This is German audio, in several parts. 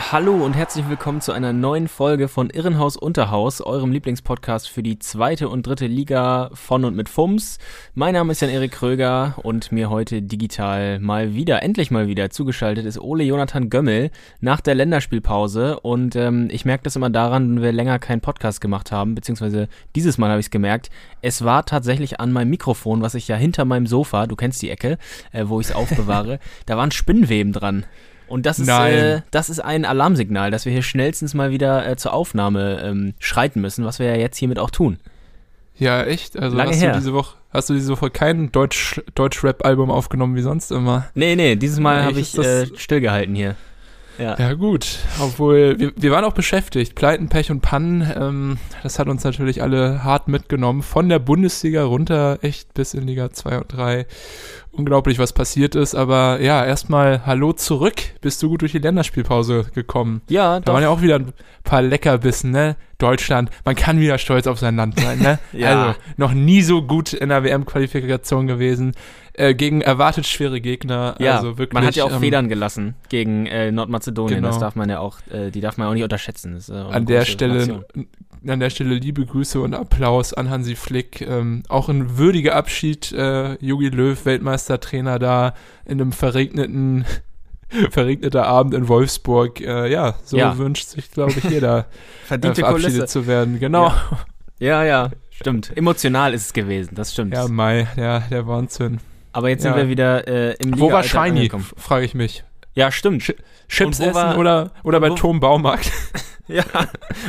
Hallo und herzlich willkommen zu einer neuen Folge von Irrenhaus Unterhaus, eurem Lieblingspodcast für die zweite und dritte Liga von und mit FUMS. Mein Name ist Jan-Erik Kröger und mir heute digital mal wieder, endlich mal wieder zugeschaltet ist Ole Jonathan Gömmel nach der Länderspielpause. Und ähm, ich merke das immer daran, wenn wir länger keinen Podcast gemacht haben, beziehungsweise dieses Mal habe ich es gemerkt. Es war tatsächlich an meinem Mikrofon, was ich ja hinter meinem Sofa, du kennst die Ecke, äh, wo ich es aufbewahre, da waren Spinnweben dran. Und das ist, äh, das ist ein Alarmsignal, dass wir hier schnellstens mal wieder äh, zur Aufnahme ähm, schreiten müssen, was wir ja jetzt hiermit auch tun. Ja, echt? Also Lange hast her. du diese Woche hast du diese Woche kein Deutsch Deutsch-Rap Album aufgenommen wie sonst immer? Nee, nee, dieses Mal habe ich äh, stillgehalten hier. Ja. Ja gut, obwohl wir, wir waren auch beschäftigt. Pleiten, Pech und Pannen, ähm, das hat uns natürlich alle hart mitgenommen. Von der Bundesliga runter, echt bis in Liga 2 und 3. Unglaublich, was passiert ist. Aber ja, erstmal Hallo zurück. Bist du gut durch die Länderspielpause gekommen? Ja, Da doch. waren ja auch wieder ein paar Leckerbissen, ne? Deutschland, man kann wieder stolz auf sein Land sein, ne? Ja. Also, noch nie so gut in der WM-Qualifikation gewesen. Äh, gegen erwartet schwere Gegner. ja, also wirklich, man hat ja auch ähm, Federn gelassen gegen äh, Nordmazedonien. Genau. Das darf man ja auch, äh, die darf man auch nicht unterschätzen. An der Stelle. An der Stelle liebe Grüße und Applaus an Hansi Flick. Ähm, auch ein würdiger Abschied, äh, Jogi Löw, Weltmeistertrainer da in einem verregneten verregneter Abend in Wolfsburg. Äh, ja, so Ja. wünscht sich, glaube ich, jeder äh, Verdiente verabschiedet Kulisse. zu werden. Genau. Ja, ja, stimmt. Emotional ist es gewesen, das stimmt. Ja, Mai, ja, der Wahnsinn. Aber jetzt ja. sind wir wieder äh, im Wo war Shiny, frage ich mich. Ja, stimmt. Chips Und wo essen war- oder, oder bei Tom Baumarkt? Ja.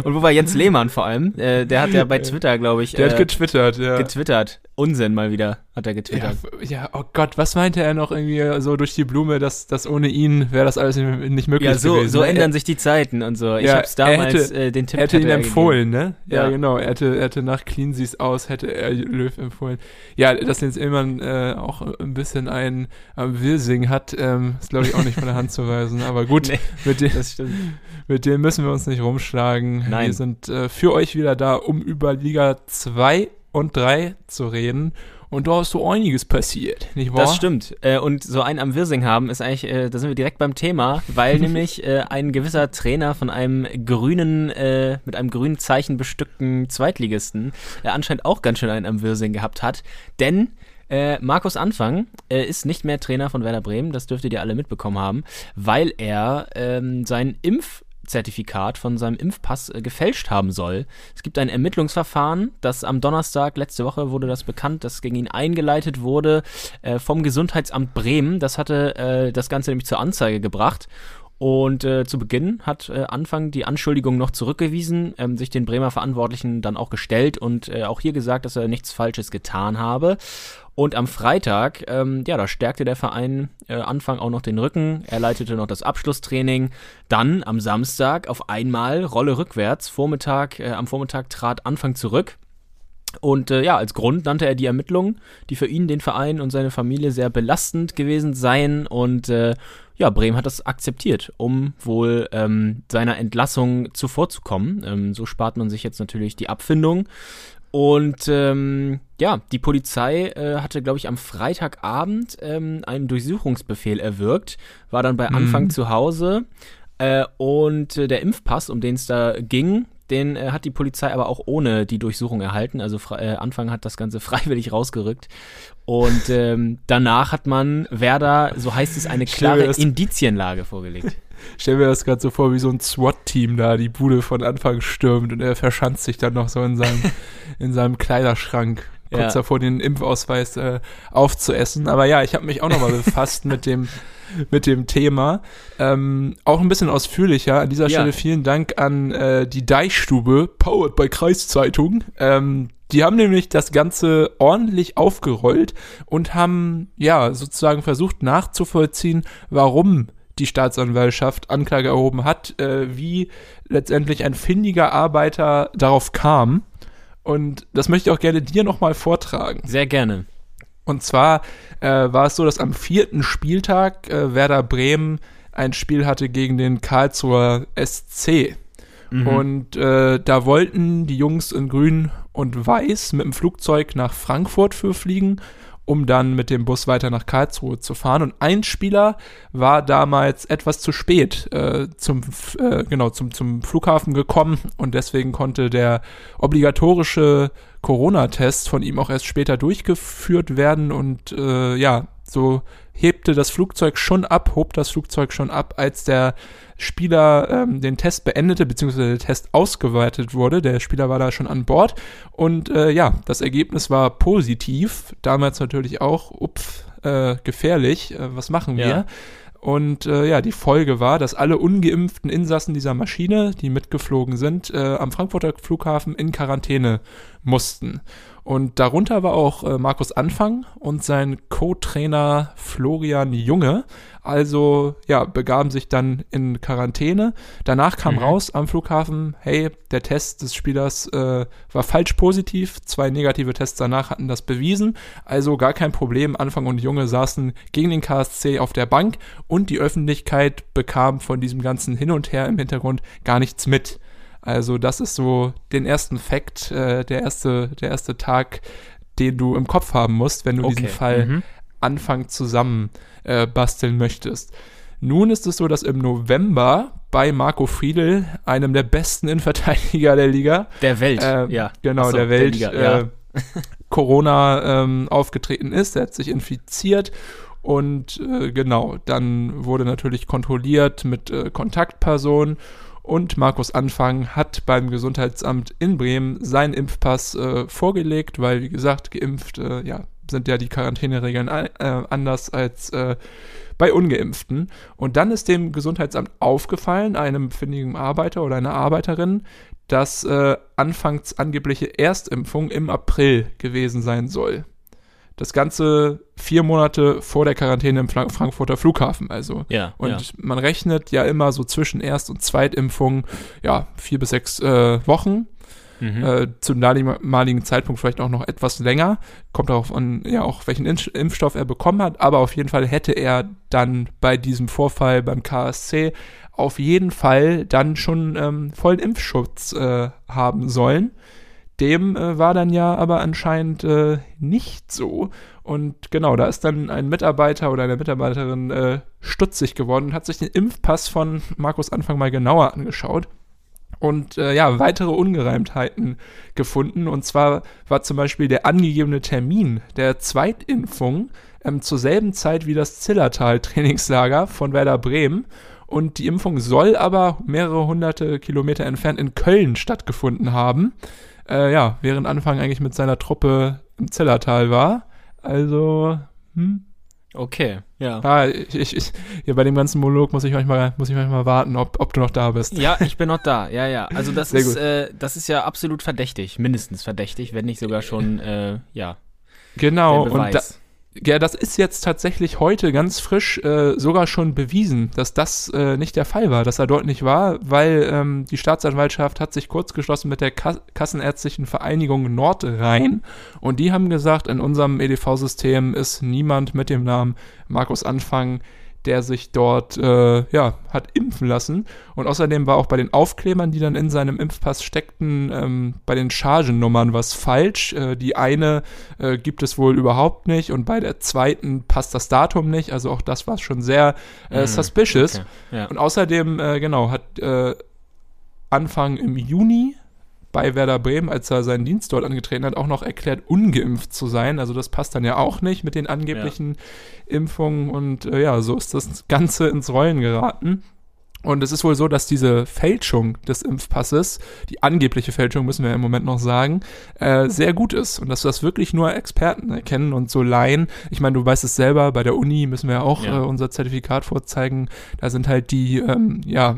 Und wo war Jens Lehmann vor allem? Äh, der hat ja bei Twitter, glaube ich, Der äh, hat getwittert, ja. getwittert. Unsinn mal wieder, hat er Ja, getwittert. f- ja, oh Gott, was meinte er noch irgendwie so durch die Blume, dass, dass ohne ihn wäre das alles nicht möglich Ja, so, gewesen. so ne? ändern sich die Zeiten und so. Ich Ja, hab's er damals hätte- äh, den Tipp Er hätte ihn er empfohlen, ne? Ja, Ja. genau. Er hätte, er hätte nach Clean Sie's aus, hätte er Löw empfohlen. Ja, dass Jens Illmann äh, auch ein bisschen einen am Wirsing hat, ähm, ist glaube ich auch nicht von der Hand zu weisen. Aber gut, Nee. mit, dem, mit dem müssen wir uns nicht rumschlagen. Nein. Wir sind äh, für euch wieder da, um über Liga 2 und 3 zu reden. Und da ist so einiges passiert, nicht wahr? Das stimmt. Äh, und so einen am Wirsing haben ist eigentlich, äh, da sind wir direkt beim Thema, weil nämlich äh, ein gewisser Trainer von einem grünen, äh, mit einem grünen Zeichen bestückten Zweitligisten äh, anscheinend auch ganz schön einen am Wirsing gehabt hat. Denn äh, Markus Anfang ist nicht mehr Trainer von Werder Bremen, das dürftet ihr alle mitbekommen haben, weil er ähm, sein Impfzertifikat von seinem Impfpass äh, gefälscht haben soll. Es gibt ein Ermittlungsverfahren, das am Donnerstag, letzte Woche wurde das bekannt, das gegen ihn eingeleitet wurde äh, vom Gesundheitsamt Bremen. Das hatte äh, das Ganze nämlich zur Anzeige gebracht. Und äh, zu Beginn hat äh, Anfang die Anschuldigung noch zurückgewiesen, ähm, sich den Bremer Verantwortlichen dann auch gestellt und äh, auch hier gesagt, dass er nichts Falsches getan habe. Und am Freitag, ähm, ja, da stärkte der Verein äh, Anfang auch noch den Rücken. Er leitete noch das Abschlusstraining. Dann am Samstag auf einmal Rolle rückwärts. Vormittag, äh, am Vormittag trat Anfang zurück. Und äh, ja, als Grund nannte er die Ermittlungen, die für ihn, den Verein und seine Familie sehr belastend gewesen seien. Und äh, ja, Bremen hat das akzeptiert, um wohl ähm, seiner Entlassung zuvorzukommen. Ähm, so spart man sich jetzt natürlich die Abfindung. Und ähm, ja, die Polizei äh, hatte, glaube ich, am Freitagabend ähm, einen Durchsuchungsbefehl erwirkt, war dann bei Mhm. Anfang zu Hause. Äh, und äh, der Impfpass, um den es da ging, den äh, hat die Polizei aber auch ohne die Durchsuchung erhalten. Also äh, Anfang hat das Ganze freiwillig rausgerückt. Und ähm, danach hat man Werder, so heißt es, eine klare Indizienlage vorgelegt. Stell mir das gerade so vor, wie so ein SWAT-Team da die Bude von Anfang stürmt und er verschanzt sich dann noch so in seinem, in seinem Kleiderschrank, kurz Ja. davor den Impfausweis äh, aufzuessen. Aber ja, ich habe mich auch nochmal befasst mit dem mit dem Thema. Ähm, auch ein bisschen ausführlicher. An dieser Ja. Stelle vielen Dank an äh, die Deichstube, powered by Kreiszeitung. Ähm, die haben nämlich das Ganze ordentlich aufgerollt und haben ja sozusagen versucht nachzuvollziehen, warum die Staatsanwaltschaft Anklage erhoben hat, äh, wie letztendlich ein findiger Arbeiter darauf kam. Und das möchte ich auch gerne dir nochmal vortragen. Sehr gerne. Und zwar äh, war es so, dass am vierten Spieltag äh, Werder Bremen ein Spiel hatte gegen den Karlsruher SC. Mhm. Und äh, da wollten die Jungs in Grün und Weiß mit dem Flugzeug nach Frankfurt für fliegen, um dann mit dem Bus weiter nach Karlsruhe zu fahren. Und ein Spieler war damals etwas zu spät äh, zum, äh, genau, zum, zum Flughafen gekommen und deswegen konnte der obligatorische Corona-Test von ihm auch erst später durchgeführt werden und äh, ja, so hebte das Flugzeug schon ab, hob das Flugzeug schon ab, als der Spieler ähm, den Test beendete, beziehungsweise der Test ausgeweitet wurde. Der Spieler war da schon an Bord und äh, ja, das Ergebnis war positiv. Damals natürlich auch, ups, äh, gefährlich. Äh, was machen wir? Ja. Und äh, ja, die Folge war, dass alle ungeimpften Insassen dieser Maschine, die mitgeflogen sind, äh, am Frankfurter Flughafen in Quarantäne mussten. Und darunter war auch äh, Markus Anfang und sein Co-Trainer Florian Junge. Also ja, begaben sich dann in Quarantäne. Danach kam Mhm. raus am Flughafen, hey, der Test des Spielers äh, war falsch positiv. Zwei negative Tests danach hatten das bewiesen. Also gar kein Problem. Anfang und Junge saßen gegen den KSC auf der Bank und die Öffentlichkeit bekam von diesem ganzen Hin und Her im Hintergrund gar nichts mit. Also das ist so den ersten Fakt, äh, der erste, der erste Tag, den du im Kopf haben musst, wenn du diesen Okay. Fall Mhm. Anfang zusammen äh, basteln möchtest. Nun ist es so, dass im November bei Marco Friedl, einem der besten Innenverteidiger der Liga, Der Welt, äh, ja. genau, so, der Welt, Liga, äh, ja. Corona ähm, aufgetreten ist. Er hat sich infiziert und äh, genau, dann wurde natürlich kontrolliert mit äh, Kontaktpersonen und Markus Anfang hat beim Gesundheitsamt in Bremen seinen Impfpass äh, vorgelegt, weil, wie gesagt, geimpft, äh, ja, sind ja die Quarantäneregeln äh, anders als äh, bei Ungeimpften. Und dann ist dem Gesundheitsamt aufgefallen, einem findigen Arbeiter oder einer Arbeiterin, dass äh, anfangs angebliche Erstimpfung im April gewesen sein soll. Das Ganze vier Monate vor der Quarantäne im Frankfurter Flughafen, also. Ja, Und ja. man rechnet ja immer so zwischen Erst- und Zweitimpfung, ja, vier bis sechs äh, Wochen. Mhm. Äh, zum damaligen Zeitpunkt vielleicht auch noch etwas länger. Kommt darauf an, ja, auch welchen Impf- Impfstoff er bekommen hat. Aber auf jeden Fall hätte er dann bei diesem Vorfall beim KSC auf jeden Fall dann schon ähm, vollen Impfschutz äh, haben sollen. Dem äh, war dann ja aber anscheinend äh, nicht so. Und genau, da ist dann ein Mitarbeiter oder eine Mitarbeiterin äh, stutzig geworden und hat sich den Impfpass von Markus Anfang mal genauer angeschaut und äh, ja, weitere Ungereimtheiten gefunden. Und zwar war zum Beispiel der angegebene Termin der Zweitimpfung ähm, zur selben Zeit wie das Zillertal-Trainingslager von Werder Bremen. Und die Impfung soll aber mehrere hunderte Kilometer entfernt in Köln stattgefunden haben. Äh, ja, während Anfang eigentlich mit seiner Truppe im Zillertal war. Also, hm, Okay, ja. ah, ich, ich, ich, hier bei dem ganzen Monolog muss ich manchmal, muss ich manchmal warten, ob, ob du noch da bist. Ja, ich bin noch da. Ja, ja. Also das Sehr ist, äh, das ist ja absolut verdächtig, mindestens verdächtig, wenn nicht sogar schon, äh, ja, Genau, und da. Ja, das ist jetzt tatsächlich heute ganz frisch äh, sogar schon bewiesen, dass das äh, nicht der Fall war, dass er dort nicht war, weil ähm, die Staatsanwaltschaft hat sich kurz geschlossen mit der Kas Kassenärztlichen Vereinigung Nordrhein. Und die haben gesagt, in unserem EDV-System ist niemand mit dem Namen Markus Anfang, der sich dort äh, ja, hat impfen lassen. Und außerdem war auch bei den Aufklebern, die dann in seinem Impfpass steckten, ähm, bei den Chargennummern was falsch. Äh, die eine äh, gibt es wohl überhaupt nicht und bei der zweiten passt das Datum nicht. Also auch das war schon sehr Mhm, suspicious. okay, ja. Und außerdem, äh, genau, hat äh, Anfang im Juni bei Werder Bremen, als er seinen Dienst dort angetreten hat, auch noch erklärt, ungeimpft zu sein. Also das passt dann ja auch nicht mit den angeblichen Impfungen. Und äh, ja, so ist das Ganze ins Rollen geraten. Und es ist wohl so, dass diese Fälschung des Impfpasses, die angebliche Fälschung, müssen wir im Moment noch sagen, äh, sehr gut ist. Und dass das wirklich nur Experten erkennen und so Laien. Ich meine, du weißt es selber, bei der Uni müssen wir auch Ja. äh, unser Zertifikat vorzeigen. Da sind halt die, ähm, ja,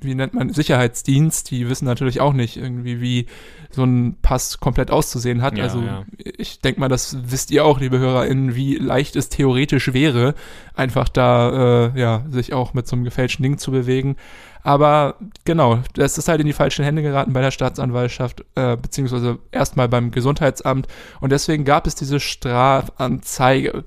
wie nennt man, Sicherheitsdienst, die wissen natürlich auch nicht irgendwie, wie so ein Pass komplett auszusehen hat. Ja, also ja. ich denke mal, das wisst ihr auch, liebe HörerInnen, wie leicht es theoretisch wäre, einfach da, äh, ja, sich auch mit so einem gefälschten Ding zu bewegen. Aber genau, das ist halt in die falschen Hände geraten bei der Staatsanwaltschaft, äh, beziehungsweise erstmal beim Gesundheitsamt. Und deswegen gab es diese Strafanzeige.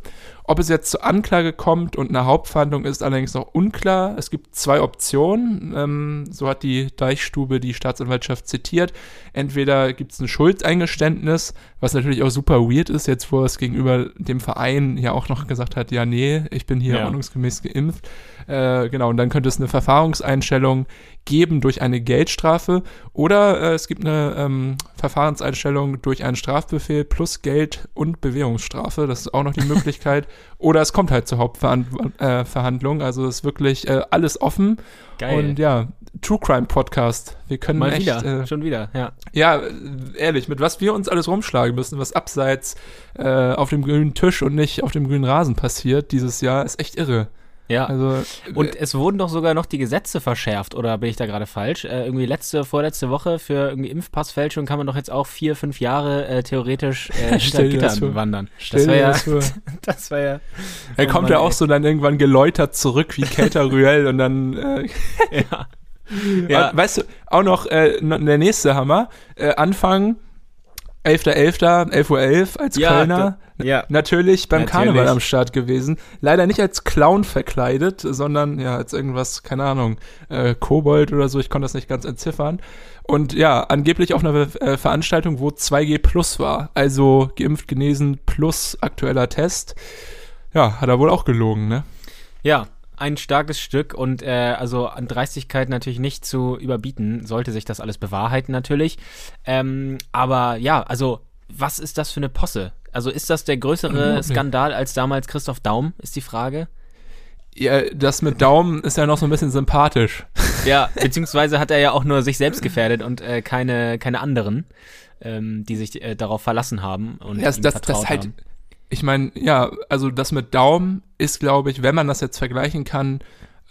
Ob es jetzt zur Anklage kommt und eine Hauptverhandlung ist allerdings noch unklar. Es gibt zwei Optionen. Ähm, so hat die Deichstube die Staatsanwaltschaft zitiert. Entweder gibt es ein Schuldeingeständnis, was natürlich auch super weird ist, jetzt wo es gegenüber dem Verein ja auch noch gesagt hat, ja, nee, ich bin hier Ja. ordnungsgemäß geimpft. Äh, genau, und dann könnte es eine Verfahrenseinstellung geben durch eine Geldstrafe oder äh, es gibt eine ähm, Verfahrenseinstellung durch einen Strafbefehl plus Geld und Bewährungsstrafe. Das ist auch noch die Möglichkeit. Oder es kommt halt zur Hauptverhandlung. Äh, also ist wirklich äh, alles offen. Geil. Und ja, True Crime Podcast. Wir können Mal echt, wieder, Äh, schon wieder, ja. ja, ehrlich, mit was wir uns alles rumschlagen müssen, was abseits äh, auf dem grünen Tisch und nicht auf dem grünen Rasen passiert dieses Jahr, ist echt irre. Ja. Also Und es wurden doch sogar noch die Gesetze verschärft, oder bin ich da gerade falsch? Äh, irgendwie letzte, vorletzte Woche für irgendwie Impfpassfälschung kann man doch jetzt auch vier, fünf Jahre äh, theoretisch äh, das Gittern vor. wandern. stell das war ja, das war ja. Er Oh kommt Mann, ja auch ey. so dann irgendwann geläutert zurück wie Kater Ruel und dann, äh, Ja. Ja. weißt du, auch noch äh, der nächste Hammer, äh, Anfang 11.11., 11.11 Uhr als Ja, Kölner, da- ja. natürlich beim Natürlich. Karneval am Start gewesen. Leider nicht als Clown verkleidet, sondern ja, als irgendwas, keine Ahnung, äh, Kobold oder so, ich konnte das nicht ganz entziffern. Und ja, angeblich auf einer äh, Veranstaltung, wo 2G plus war, also geimpft, genesen plus aktueller Test. Ja, hat er wohl auch gelogen, ne? Ja, ein starkes Stück und äh, also an Dreistigkeit natürlich nicht zu überbieten, sollte sich das alles bewahrheiten natürlich. Ähm, aber ja, also was ist das für eine Posse? Also ist das der größere Unglaublich. Skandal als damals Christoph Daum, ist die Frage. Ja, das mit Daumen ist ja noch so ein bisschen sympathisch. Ja, beziehungsweise hat er ja auch nur sich selbst gefährdet und äh, keine, keine anderen, ähm, die sich äh, darauf verlassen haben und Das, ihm das, vertraut das halt, haben. Ich meine, ja, also das mit Daumen ist, glaube ich, wenn man das jetzt vergleichen kann,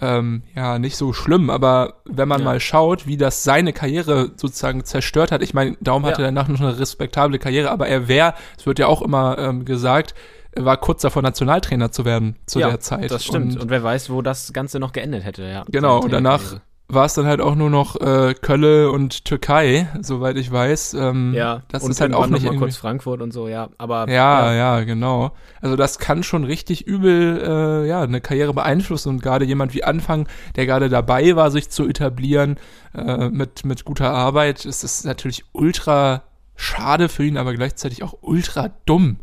ähm, ja, nicht so schlimm, aber wenn man Ja. mal schaut, wie das seine Karriere sozusagen zerstört hat, ich meine, Daum hatte Ja. danach noch eine respektable Karriere, aber er wäre, es wird ja auch immer ähm, gesagt, er war kurz davor, Nationaltrainer zu werden zu ja, der Zeit. Das stimmt. Und, Und, wer weiß, wo das Ganze noch geendet hätte, ja. genau, und danach. War es dann halt auch nur noch äh, Kölle und Türkei, soweit ich weiß. Ähm, Ja, das und ist halt auch nicht mal kurz Frankfurt und so, ja. Aber Ja, ja, genau. Also das kann schon richtig übel äh, ja, eine Karriere beeinflussen und gerade jemand wie Anfang, der gerade dabei war, sich zu etablieren äh, mit, mit guter Arbeit, ist es natürlich ultra schade für ihn, aber gleichzeitig auch ultra dumm.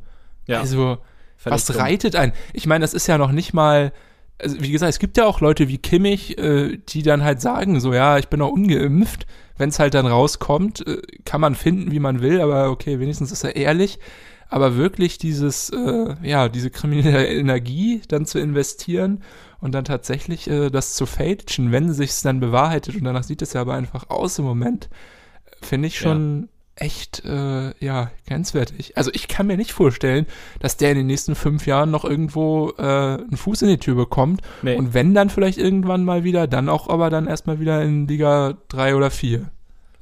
ja Also was dumm. reitet ein? Ich meine, das ist ja noch nicht mal, also wie gesagt, es gibt ja auch Leute wie Kimmich, äh, die dann halt sagen, so ja, ich bin noch ungeimpft. Wenn es halt dann rauskommt, äh, kann man finden, wie man will, aber okay, wenigstens ist er ehrlich. Aber wirklich dieses, äh, ja, diese kriminelle Energie dann zu investieren und dann tatsächlich äh, das zu fälschen, wenn sich's dann bewahrheitet und danach sieht es ja aber einfach aus im Moment, finde ich schon echt, äh, ja, grenzwertig. Also ich kann mir nicht vorstellen, dass der in den nächsten fünf Jahren noch irgendwo äh, einen Fuß in die Tür bekommt. Nee. Und wenn dann vielleicht irgendwann mal wieder, dann auch aber dann erstmal wieder in Liga drei oder vier.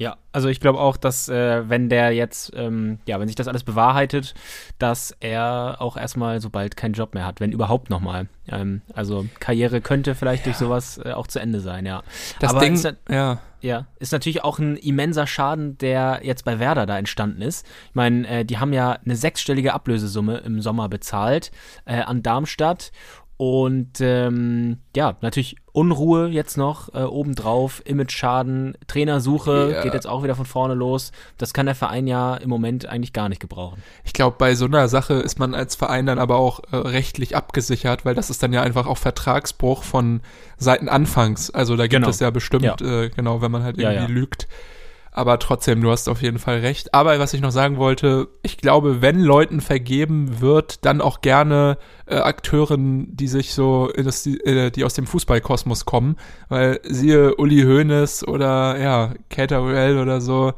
Ja, also ich glaube auch, dass äh, wenn der jetzt, ähm, ja, wenn sich das alles bewahrheitet, dass er auch erstmal so bald keinen Job mehr hat, wenn überhaupt nochmal. Ähm, also Karriere könnte vielleicht durch sowas äh, auch zu Ende sein, ja. Das Aber Ding, ist, ja. ja, ist natürlich auch ein immenser Schaden, der jetzt bei Werder da entstanden ist. Ich meine, äh, die haben ja eine sechsstellige Ablösesumme im Sommer bezahlt äh, an Darmstadt. Und ähm, ja, natürlich Unruhe jetzt noch äh, obendrauf, Image-Schaden, Trainersuche Ja. geht jetzt auch wieder von vorne los. Das kann der Verein ja im Moment eigentlich gar nicht gebrauchen. Ich glaube, bei so einer Sache ist man als Verein dann aber auch äh, rechtlich abgesichert, weil das ist dann ja einfach auch Vertragsbruch von Seiten Anfangs. Also da gibt Genau. es ja bestimmt, Ja. Äh, genau, wenn man halt irgendwie ja. lügt. Aber trotzdem, du hast auf jeden Fall recht. Aber was ich noch sagen wollte, ich glaube, wenn Leuten vergeben wird, dann auch gerne äh, Akteuren, die sich so, in das, äh, die aus dem Fußballkosmos kommen. Weil siehe Uli Hoeneß oder ja, Kater Ruel oder so.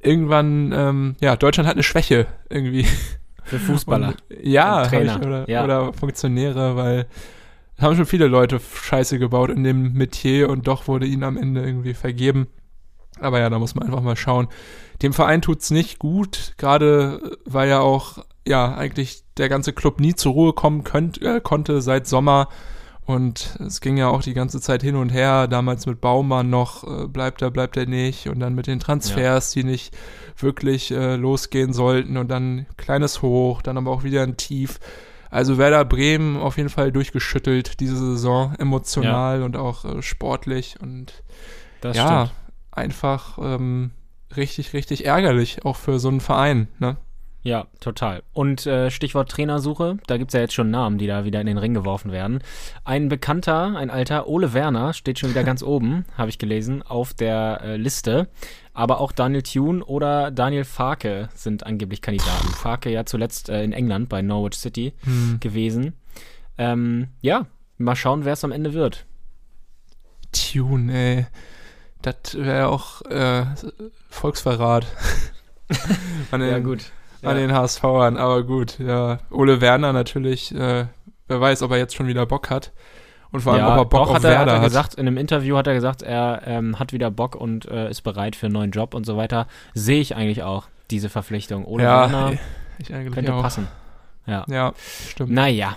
Irgendwann, ähm, ja, Deutschland hat eine Schwäche irgendwie. Für Fußballer. Und, ja, Und Trainer, Ich, oder, ja. oder Funktionäre, weil haben schon viele Leute Scheiße gebaut in dem Metier und doch wurde ihnen am Ende irgendwie vergeben. Aber ja, da muss man einfach mal schauen. Dem Verein tut's nicht gut, gerade weil ja auch ja eigentlich der ganze Club nie zur Ruhe kommen könnt, äh, konnte seit Sommer. Und es ging ja auch die ganze Zeit hin und her, damals mit Baumann noch, äh, bleibt er, bleibt er nicht, und dann mit den Transfers, die nicht wirklich äh, losgehen sollten, und dann kleines Hoch, dann aber auch wieder ein Tief. Also Werder Bremen auf jeden Fall durchgeschüttelt diese Saison, emotional und auch äh, sportlich und Das ja, stimmt. Einfach ähm, richtig, richtig ärgerlich, auch für so einen Verein, ne? Ja, total. Und äh, Stichwort Trainersuche, da gibt's ja jetzt schon Namen, die da wieder in den Ring geworfen werden. Ein Bekannter, ein alter Ole Werner, steht schon wieder ganz oben, habe ich gelesen, auf der äh, Liste. Aber auch Daniel Thune oder Daniel Farke sind angeblich Kandidaten. Farke ja zuletzt äh, in England bei Norwich City gewesen. Ähm, ja, mal schauen, wer es am Ende wird. Tune, ey. Das wäre auch äh, Volksverrat. an den, Ja, gut. An den HSVern, aber gut, ja. Ole Werner natürlich, äh, wer weiß, ob er jetzt schon wieder Bock hat. Und vor allem, ja, ob er Bock doch, auf hat er, Werder hat er hat. gesagt, in einem Interview hat er gesagt, er ähm, hat wieder Bock und äh, ist bereit für einen neuen Job und so weiter. Sehe ich eigentlich auch, diese Verpflichtung. Ole ja, Werner könnte auch. passen. Ja. Ja, stimmt. Naja.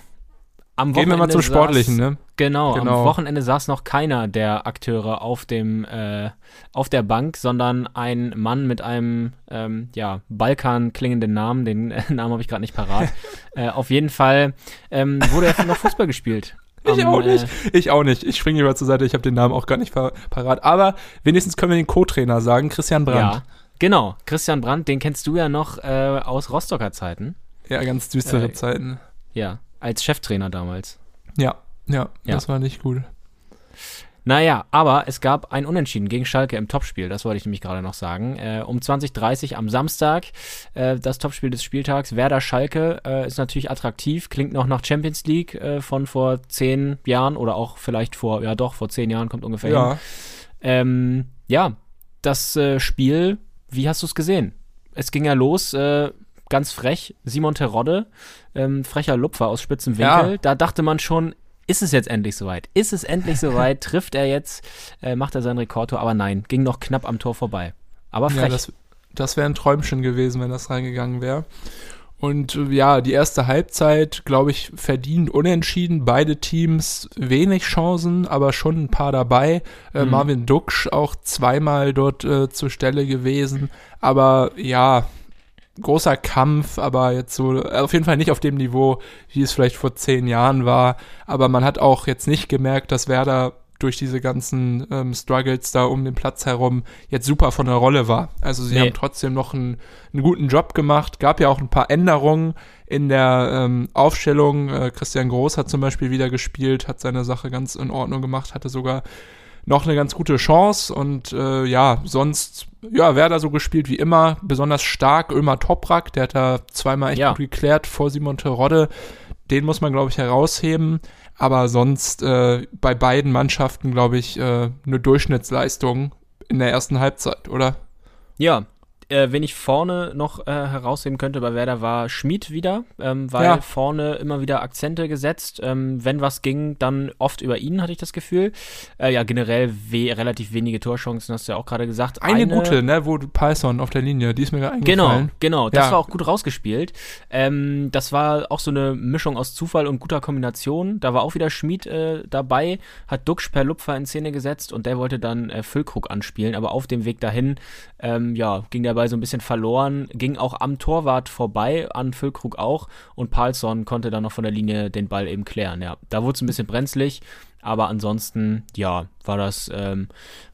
Am Gehen wir mal zum saß- Sportlichen, ne? Genau, Genau. am Wochenende saß noch keiner der Akteure auf dem äh, auf der Bank, sondern ein Mann mit einem ähm, ja Balkan klingenden Namen, den äh, Namen habe ich gerade nicht parat. äh, auf jeden Fall ähm, wurde ja noch Fußball gespielt. Ich auch nicht. Äh, Ich auch nicht. Ich springe lieber zur Seite. Ich habe den Namen auch gar nicht par parat. Aber wenigstens können wir den Co-Trainer sagen. Christian Brandt. ja, genau. Christian Brandt, den kennst du ja noch äh, aus Rostocker Zeiten. Ja, ganz düstere Äh, Zeiten. Ja, als Cheftrainer damals. Ja, ja, Ja. das war nicht gut. Naja, aber es gab ein Unentschieden gegen Schalke im Topspiel, das wollte ich nämlich gerade noch sagen. Äh, um 20.30 am Samstag, äh, das Topspiel des Spieltags, Werder-Schalke, äh, ist natürlich attraktiv, klingt noch nach Champions League äh, von vor zehn Jahren oder auch vielleicht vor, ja doch, vor zehn Jahren kommt ungefähr hin. Ja, Ähm, ja, das äh, Spiel, wie hast du es gesehen? Es ging ja los, äh, ganz frech, Simon Terodde, ähm, frecher Lupfer aus spitzem Winkel. Ja. Da dachte man schon, ist es jetzt endlich soweit? Ist es endlich soweit? Trifft er jetzt? Äh, macht er seinen Rekordtor? Aber nein, ging noch knapp am Tor vorbei. Aber frech. ja das, das wäre ein Träumchen gewesen, wenn das reingegangen wäre. Und äh, ja, die erste Halbzeit, glaube ich, verdient unentschieden. Beide Teams wenig Chancen, aber schon ein paar dabei. Äh, Mhm. Marvin Duksch auch zweimal dort äh, zur Stelle gewesen. Aber ja, großer Kampf, aber jetzt so, äh, auf jeden Fall nicht auf dem Niveau, wie es vielleicht vor zehn Jahren war. Aber man hat auch jetzt nicht gemerkt, dass Werder durch diese ganzen ähm, Struggles da um den Platz herum jetzt super von der Rolle war. Also sie Nee. haben trotzdem noch einen, einen guten Job gemacht. Gab ja auch ein paar Änderungen in der ähm, Aufstellung. Äh, Christian Groß hat zum Beispiel wieder gespielt, hat seine Sache ganz in Ordnung gemacht, hatte sogar noch eine ganz gute Chance und äh, ja, sonst, ja, Werder so gespielt wie immer, besonders stark, Ömer Toprak, der hat da zweimal echt Ja. gut geklärt vor Simon Terodde, den muss man, glaube ich, herausheben, aber sonst äh, bei beiden Mannschaften, glaube ich, äh, eine Durchschnittsleistung in der ersten Halbzeit, oder? Ja, äh, wen ich vorne noch äh, herausheben könnte bei Werder war Schmid wieder, ähm, weil Ja. vorne immer wieder Akzente gesetzt. Ähm, wenn was ging, dann oft über ihn, hatte ich das Gefühl. Äh, ja, generell we relativ wenige Torchancen, hast du ja auch gerade gesagt. Eine, gute, ne, wo Python auf der Linie, die ist mir Genau, eingefallen. genau. Das Ja. war auch gut rausgespielt. Ähm, das war auch so eine Mischung aus Zufall und guter Kombination. Da war auch wieder Schmid äh, dabei, hat Duxch per Lupfer in Szene gesetzt und der wollte dann äh, Füllkrug anspielen, aber auf dem Weg dahin, ähm, ja, ging dabei so ein bisschen verloren, ging auch am Torwart vorbei, an Füllkrug auch und Palsson konnte dann noch von der Linie den Ball eben klären. Ja, da wurde es ein bisschen brenzlig. Aber ansonsten, ja, war das, ähm,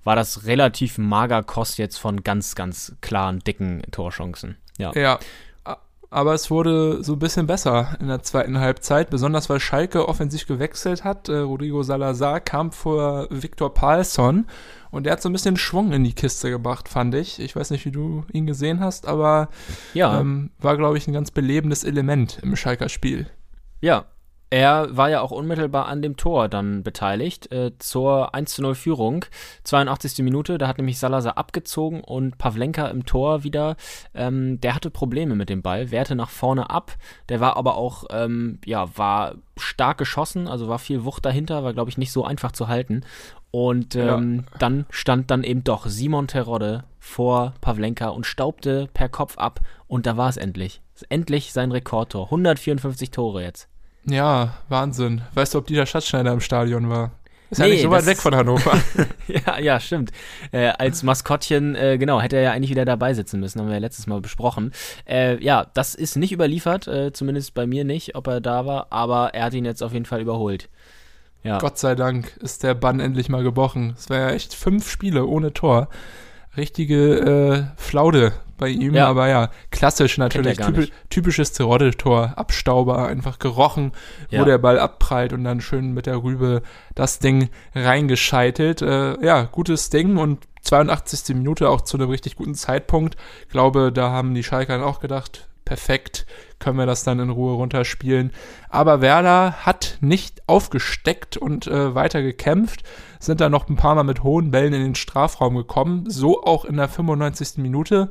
war das relativ mager Kost jetzt von ganz, ganz klaren, dicken Torchancen. Ja. Ja. Aber es wurde so ein bisschen besser in der zweiten Halbzeit, besonders weil Schalke offensiv gewechselt hat. Äh, Rodrigo Salazar kam vor Viktor Palsson und der hat so ein bisschen Schwung in die Kiste gebracht, fand ich. Ich weiß nicht, wie du ihn gesehen hast, aber Ja, ähm, war, glaube ich, ein ganz belebendes Element im Schalker Spiel. ja. Er war ja auch unmittelbar an dem Tor dann beteiligt, äh, zur 1 zu 0 Führung. 82. Minute, da hat nämlich Salazar abgezogen und Pavlenka im Tor wieder. Ähm, der hatte Probleme mit dem Ball, wehrte nach vorne ab. Der war aber auch, ähm, ja, war stark geschossen, also war viel Wucht dahinter, war, glaube ich, nicht so einfach zu halten. Und ähm, ja. dann stand dann eben doch Simon Terodde vor Pavlenka und staubte per Kopf ab und da war es endlich. Endlich sein Rekordtor. 154 Tore jetzt. Ja, Wahnsinn. Weißt du, ob Dieter Schatzschneider im Stadion war? Ist nee, ja nicht so weit weg von Hannover. ja, ja, stimmt. Äh, als Maskottchen, äh, genau, hätte er ja eigentlich wieder dabei sitzen müssen, haben wir ja letztes Mal besprochen. Äh, ja, das ist nicht überliefert, äh, zumindest bei mir nicht, ob er da war, aber er hat ihn jetzt auf jeden Fall überholt. Ja. Gott sei Dank ist der Bann endlich mal gebrochen. Es war ja echt fünf Spiele ohne Tor richtige äh, Flaude bei ihm, ja. aber ja, klassisch natürlich, typisch, typisches Terodde-Tor, Abstauber, einfach gerochen, ja. wo der Ball abprallt und dann schön mit der Rübe das Ding reingescheitelt. Äh, ja, gutes Ding und 82. Minute auch zu einem richtig guten Zeitpunkt. Glaube, da haben die Schalker auch gedacht, perfekt, können wir das dann in Ruhe runterspielen. Aber Werder hat nicht aufgesteckt und äh, weiter gekämpft, sind dann noch ein paar Mal mit hohen Bällen in den Strafraum gekommen, so auch in der 95. Minute.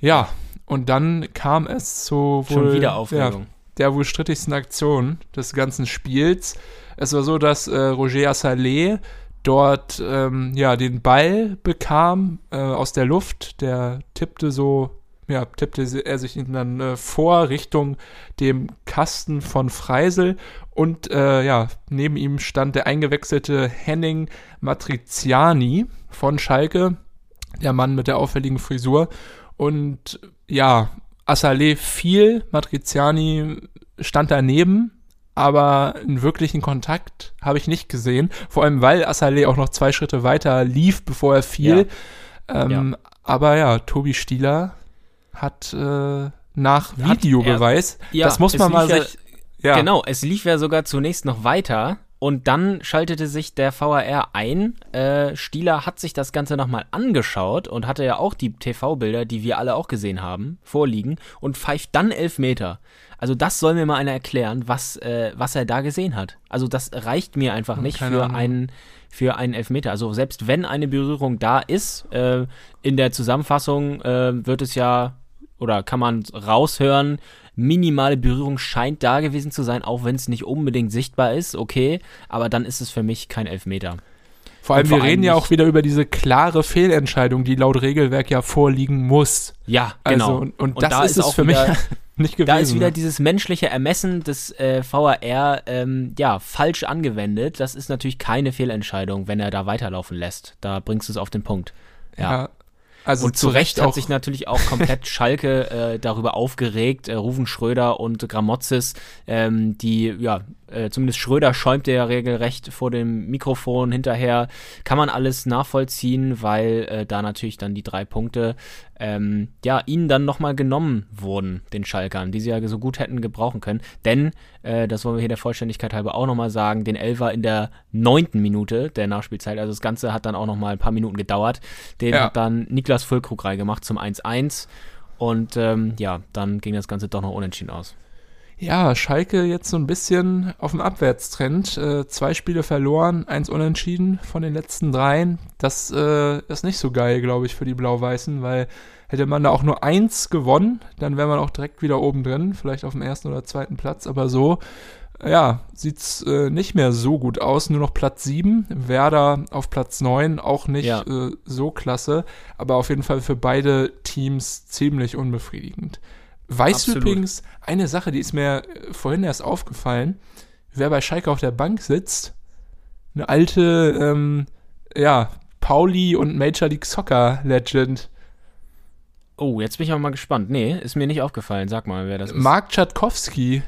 Ja, und dann kam es zu wohl, Schon wieder Aufregung. Ja, der wohl strittigsten Aktion des ganzen Spiels. Es war so, dass äh, Roger Assalé dort ähm, ja den Ball bekam äh, aus der Luft. Der tippte so ja, tippte er sich dann äh, vor Richtung dem Kasten von Freisel und äh, ja, neben ihm stand der eingewechselte Henning Matriziani von Schalke, der Mann mit der auffälligen Frisur und ja, Assalé fiel, Matriziani stand daneben, aber einen wirklichen Kontakt habe ich nicht gesehen, vor allem weil Assalé auch noch zwei Schritte weiter lief, bevor er fiel. Ja. Ähm, ja. Aber ja, Tobi Stieler hat äh, nach Videobeweis, ja, das muss man mal sich, ja, Genau, es lief ja sogar zunächst noch weiter und dann schaltete sich der VAR ein. Äh, Stieler hat sich das Ganze nochmal angeschaut und hatte ja auch die TV-Bilder, die wir alle auch gesehen haben, vorliegen und pfeift dann elf Meter. Also das soll mir mal einer erklären, was, äh, was er da gesehen hat. Also das reicht mir einfach nicht für einen, für einen Elfmeter. Also selbst wenn eine Berührung da ist, äh, in der Zusammenfassung äh, wird es ja oder kann man raushören, minimale Berührung scheint da gewesen zu sein, auch wenn es nicht unbedingt sichtbar ist, okay, aber dann ist es für mich kein Elfmeter. Vor allem, vor wir reden ja auch wieder über diese klare Fehlentscheidung, die laut Regelwerk ja vorliegen muss. Ja, genau. Also, und, und, und, das da ist, ist es für mich nicht gewesen. Da ist wieder dieses menschliche Ermessen des äh, VAR ähm, ja, falsch angewendet. Das ist natürlich keine Fehlentscheidung, wenn er da weiterlaufen lässt. Da bringst du es auf den Punkt. Ja. ja. Also und zu Recht hat sich natürlich auch komplett Schalke äh, darüber aufgeregt. Äh, Rufen Schröder und Gramozis, ähm, die ja äh, zumindest Schröder schäumte ja regelrecht vor dem Mikrofon hinterher. Kann man alles nachvollziehen, weil äh, da natürlich dann die drei Punkte ähm, ja ihnen dann nochmal genommen wurden, den Schalkern, die sie ja so gut hätten gebrauchen können. Denn, äh, das wollen wir hier der Vollständigkeit halber auch nochmal sagen, den Elfer in der neunten Minute der Nachspielzeit, also das Ganze hat dann auch nochmal ein paar Minuten gedauert. Den ja. hat dann Niklas Füllkrug reingemacht zum 1-1. Und ähm, ja, dann ging das Ganze doch noch unentschieden aus. Ja, Schalke jetzt so ein bisschen auf dem Abwärtstrend. Äh, zwei Spiele verloren, eins unentschieden von den letzten dreien. Das äh, ist nicht so geil, glaube ich, für die Blau-Weißen, weil hätte man da auch nur eins gewonnen, dann wäre man auch direkt wieder oben drin, vielleicht auf dem ersten oder zweiten Platz. Aber so, ja, sieht's äh, nicht mehr so gut aus. Nur noch Platz sieben, Werder auf Platz neun, auch nicht ja. äh, so klasse, aber auf jeden Fall für beide Teams ziemlich unbefriedigend. Weißt du übrigens, eine Sache, die ist mir vorhin erst aufgefallen, wer bei Schalke auf der Bank sitzt, eine alte, ähm, ja, Pauli und Major League Soccer Legend. Oh, jetzt bin ich aber mal gespannt. Nee, ist mir nicht aufgefallen. Sag mal, wer das ist. Mark Tschatkowski.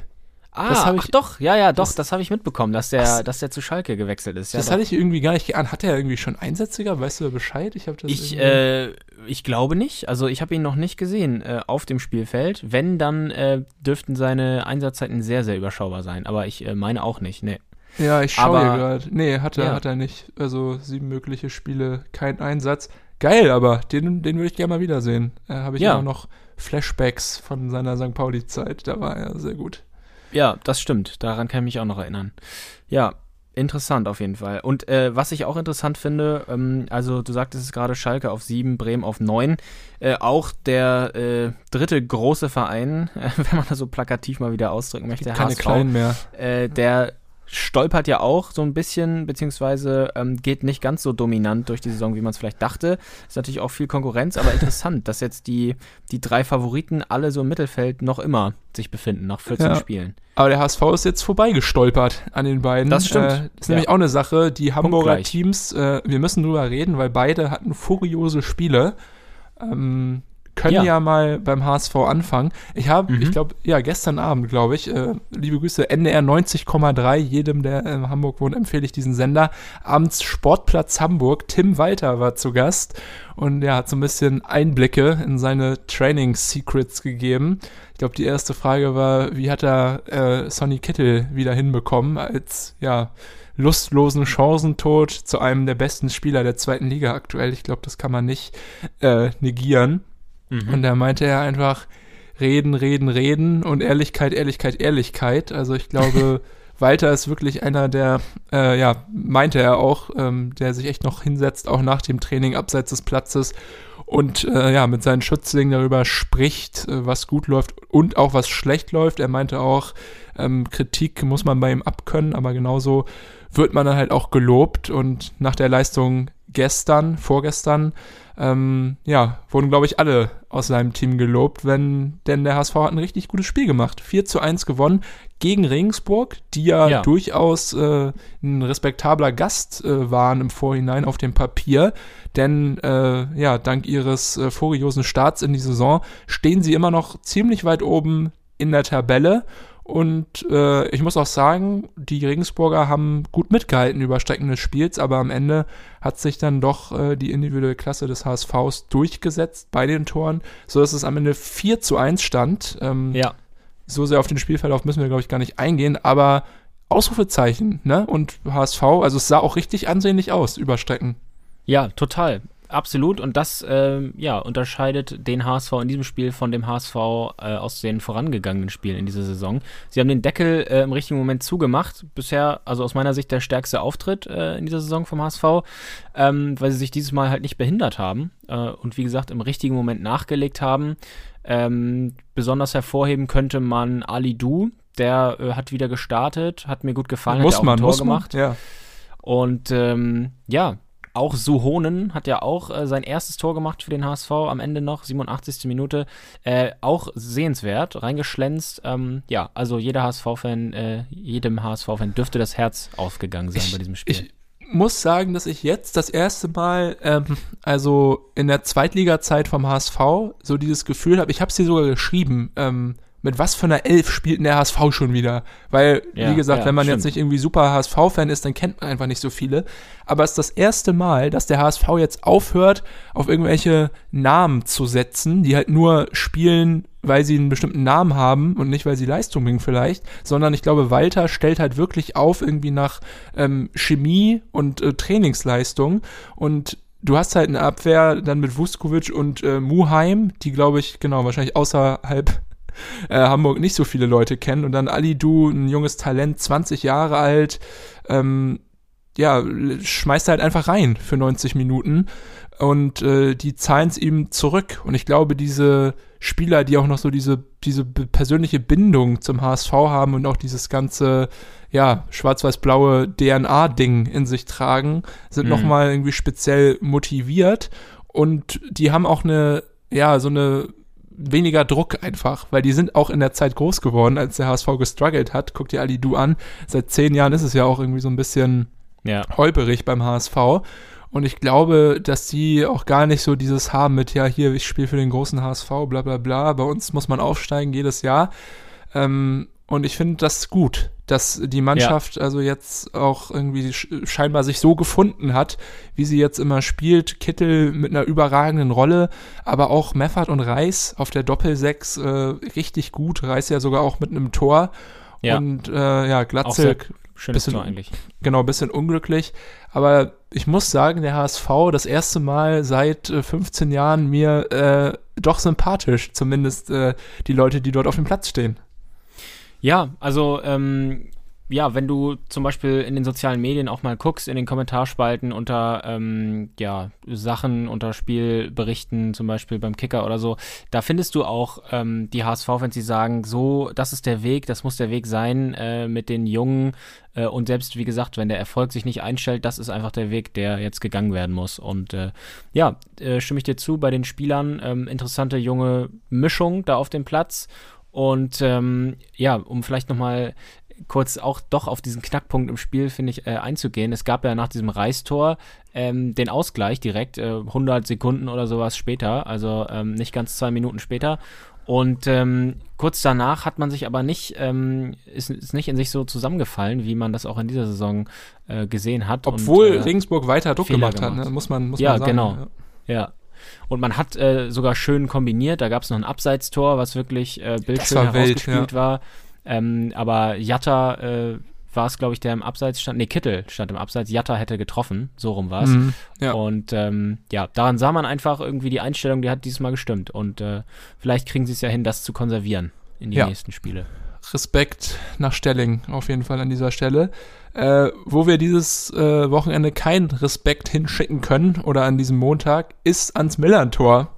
Ah, ach doch, ja, ja, doch, das, das habe ich mitbekommen, dass der, dass der zu Schalke gewechselt ist. Ja, das doch. hatte ich irgendwie gar nicht geahnt. Hat er irgendwie schon Einsätze gehabt? Weißt du Bescheid? Ich, ich, äh, ich glaube nicht. Also ich habe ihn noch nicht gesehen äh, auf dem Spielfeld. Wenn, dann äh, dürften seine Einsatzzeiten sehr, sehr überschaubar sein. Aber ich äh, meine auch nicht, nee. Ja, ich schaue hier gerade. Nee, hat er, ja. hat er nicht. Also sieben mögliche Spiele, kein Einsatz. Geil, aber den, den würde ich gerne mal wiedersehen. Äh, habe ich ja. auch noch Flashbacks von seiner St. Pauli-Zeit. Da war er sehr gut. Ja, das stimmt. Daran kann ich mich auch noch erinnern. Ja, interessant auf jeden Fall. Und äh, was ich auch interessant finde, ähm, also du sagtest es gerade, Schalke auf sieben, Bremen auf neun. Äh, auch der äh, dritte große Verein, wenn man das so plakativ mal wieder ausdrücken möchte, der Keine HSV, kleinen mehr. äh, der stolpert ja auch so ein bisschen, beziehungsweise ähm, geht nicht ganz so dominant durch die Saison, wie man es vielleicht dachte. Ist natürlich auch viel Konkurrenz, aber interessant, dass jetzt die, die drei Favoriten alle so im Mittelfeld noch immer sich befinden, nach 14 Ja. Spielen. Aber der HSV ist jetzt vorbeigestolpert an den beiden. Das stimmt. Äh, ist Ja. nämlich auch eine Sache. Die Hamburger. Teams, äh, wir müssen drüber reden, weil beide hatten furiose Spiele. Ähm, können ja. Ja. mal beim HSV anfangen. Ich habe, Mhm. ich glaube, ja, gestern Abend, glaube ich, äh, liebe Grüße, NDR 90,3, jedem, der in Hamburg wohnt, empfehle ich diesen Sender. Abends Sportplatz Hamburg, Tim Walter war zu Gast und ja, hat so ein bisschen Einblicke in seine Training-Secrets gegeben. Ich glaube, die erste Frage war, wie hat er äh, Sonny Kittel wieder hinbekommen als, ja, lustlosen Chancentod zu einem der besten Spieler der zweiten Liga aktuell. Ich glaube, das kann man nicht äh, negieren. Und da meinte er einfach, reden, reden, reden und Ehrlichkeit, Ehrlichkeit, Ehrlichkeit. Also ich glaube, Walter ist wirklich einer, der, äh, ja, meinte er auch, ähm, der sich echt noch hinsetzt, auch nach dem Training abseits des Platzes und äh, ja, mit seinen Schützlingen darüber spricht, äh, was gut läuft und auch was schlecht läuft. Er meinte auch, ähm, Kritik muss man bei ihm abkönnen, aber genauso wird man dann halt auch gelobt und nach der Leistung gestern, vorgestern, ähm, ja, wurden, glaube ich, alle aus seinem Team gelobt, wenn, denn der HSV hat ein richtig gutes Spiel gemacht. 4 zu 1 gewonnen gegen Regensburg, die ja, Ja. durchaus äh, ein respektabler Gast äh, waren im Vorhinein auf dem Papier. Denn äh, ja, dank ihres äh, furiosen Starts in die Saison stehen sie immer noch ziemlich weit oben in der Tabelle. Und äh, ich muss auch sagen, die Regensburger haben gut mitgehalten über Strecken des Spiels, aber am Ende hat sich dann doch äh, die individuelle Klasse des HSVs durchgesetzt bei den Toren, sodass es am Ende 4 zu 1 stand. Ähm, Ja. So sehr auf den Spielverlauf müssen wir, glaube ich, gar nicht eingehen, aber Ausrufezeichen, ne? Und HSV, also es sah auch richtig ansehnlich aus über Strecken. Ja, total. Absolut. Und das ähm, ja, unterscheidet den HSV in diesem Spiel von dem HSV äh, aus den vorangegangenen Spielen in dieser Saison. Sie haben den Deckel äh, im richtigen Moment zugemacht. Bisher, also aus meiner Sicht, der stärkste Auftritt äh, in dieser Saison vom HSV, ähm, weil sie sich dieses Mal halt nicht behindert haben äh, und wie gesagt im richtigen Moment nachgelegt haben. Ähm, besonders hervorheben könnte man Ali Du. Der äh, hat wieder gestartet, hat mir gut gefallen, muss hat auch man, ein Tor muss gemacht. man. Ja. Und ähm, ja, auch Suhonen hat ja auch äh, sein erstes Tor gemacht für den HSV am Ende noch, 87. Minute. Äh, auch sehenswert, reingeschlänzt. Ähm, ja, also jeder HSV-Fan, äh, jedem HSV-Fan dürfte das Herz aufgegangen sein bei diesem Spiel. Ich muss sagen, dass ich jetzt das erste Mal, ähm, also in der Zweitliga-Zeit vom HSV, so dieses Gefühl habe, ich habe es dir sogar geschrieben, ähm, mit was für einer Elf spielt denn der HSV schon wieder? Weil, Ja, wie gesagt, ja, wenn man stimmt. jetzt nicht irgendwie super HSV-Fan ist, dann kennt man einfach nicht so viele. Aber es ist das erste Mal, dass der HSV jetzt aufhört, auf irgendwelche Namen zu setzen, die halt nur spielen, weil sie einen bestimmten Namen haben und nicht, weil sie Leistung bringen vielleicht, sondern ich glaube, Walter stellt halt wirklich auf irgendwie nach ähm, Chemie und äh, Trainingsleistung und du hast halt eine Abwehr dann mit Vuskovic und äh, Muheim, die glaube ich, genau, wahrscheinlich außerhalb äh, Hamburg nicht so viele Leute kennen und dann Ali Du, ein junges Talent, 20 Jahre alt, ähm, ja, schmeißt er halt einfach rein für 90 Minuten und äh, die zahlen es ihm zurück. Und ich glaube, diese Spieler, die auch noch so diese, diese persönliche Bindung zum HSV haben und auch dieses ganze, ja, schwarz-weiß-blaue DNA-Ding in sich tragen, sind Mhm. nochmal irgendwie speziell motiviert und die haben auch eine, ja, so eine weniger Druck einfach, weil die sind auch in der Zeit groß geworden, als der HSV gestruggelt hat. Guck dir Ali Du an. Seit zehn Jahren ist es ja auch irgendwie so ein bisschen ja. holperig beim HSV. Und ich glaube, dass die auch gar nicht so dieses haben mit, ja, hier, ich spiele für den großen HSV, bla bla bla. Bei uns muss man aufsteigen jedes Jahr. Ähm, und ich finde das gut, dass die Mannschaft also jetzt auch irgendwie sch- scheinbar sich so gefunden hat, wie sie jetzt immer spielt. Kittel mit einer überragenden Rolle, aber auch Meffert und Reis auf der Doppelsechs äh, richtig gut. Reis ja sogar auch mit einem Tor. Ja. Und äh, ja, Auch Glatze sehr schönes bisschen- Tor eigentlich. genau, bisschen unglücklich. Aber ich muss sagen, der HSV das erste Mal seit äh, 15 Jahren mir äh, doch sympathisch, zumindest äh, die Leute, die dort auf dem Platz stehen. Ja, also ähm, ja, wenn du zum Beispiel in den sozialen Medien auch mal guckst, in den Kommentarspalten unter ähm, ja, Sachen, unter Spielberichten, zum Beispiel beim Kicker oder so, da findest du auch ähm, die HSV-Fans, die sagen, so, das ist der Weg, das muss der Weg sein äh, mit den Jungen. Äh, und selbst, wie gesagt, wenn der Erfolg sich nicht einstellt, das ist einfach der Weg, der jetzt gegangen werden muss. Und äh, ja, äh, stimme ich dir zu, bei den Spielern ähm, interessante junge Mischung da auf dem Platz. Und ähm, ja, um vielleicht nochmal kurz auch doch auf diesen Knackpunkt im Spiel, finde ich, äh, einzugehen. Es gab ja nach diesem Reistor ähm, den Ausgleich direkt, äh, 100 Sekunden oder sowas später, also ähm, nicht ganz zwei Minuten später. Und ähm, kurz danach hat man sich aber nicht, ähm, ist, ist, nicht in sich so zusammengefallen, wie man das auch in dieser Saison äh, gesehen hat. Obwohl und, äh, Regensburg weiter Druck gemacht, gemacht, hat, ne? muss man, muss ja, man sagen. Genau. Ja, ja. Und man hat äh, sogar schön kombiniert. Da gab es noch ein Abseitstor, was wirklich äh, bildschön herausgespielt ja. war. Ähm, aber Jatta äh, war es, glaube ich, der im Abseits stand. Nee, Kittel stand im Abseits. Jatta hätte getroffen. So rum war es. Mhm, ja. Und ähm, ja, daran sah man einfach irgendwie die Einstellung, die hat dieses Mal gestimmt. Und äh, vielleicht kriegen sie es ja hin, das zu konservieren in die ja. nächsten Spiele. Respekt nach Stelling auf jeden Fall an dieser Stelle. Äh, wo wir dieses äh, Wochenende keinen Respekt hinschicken können oder an diesem Montag, ist ans Millern-Tor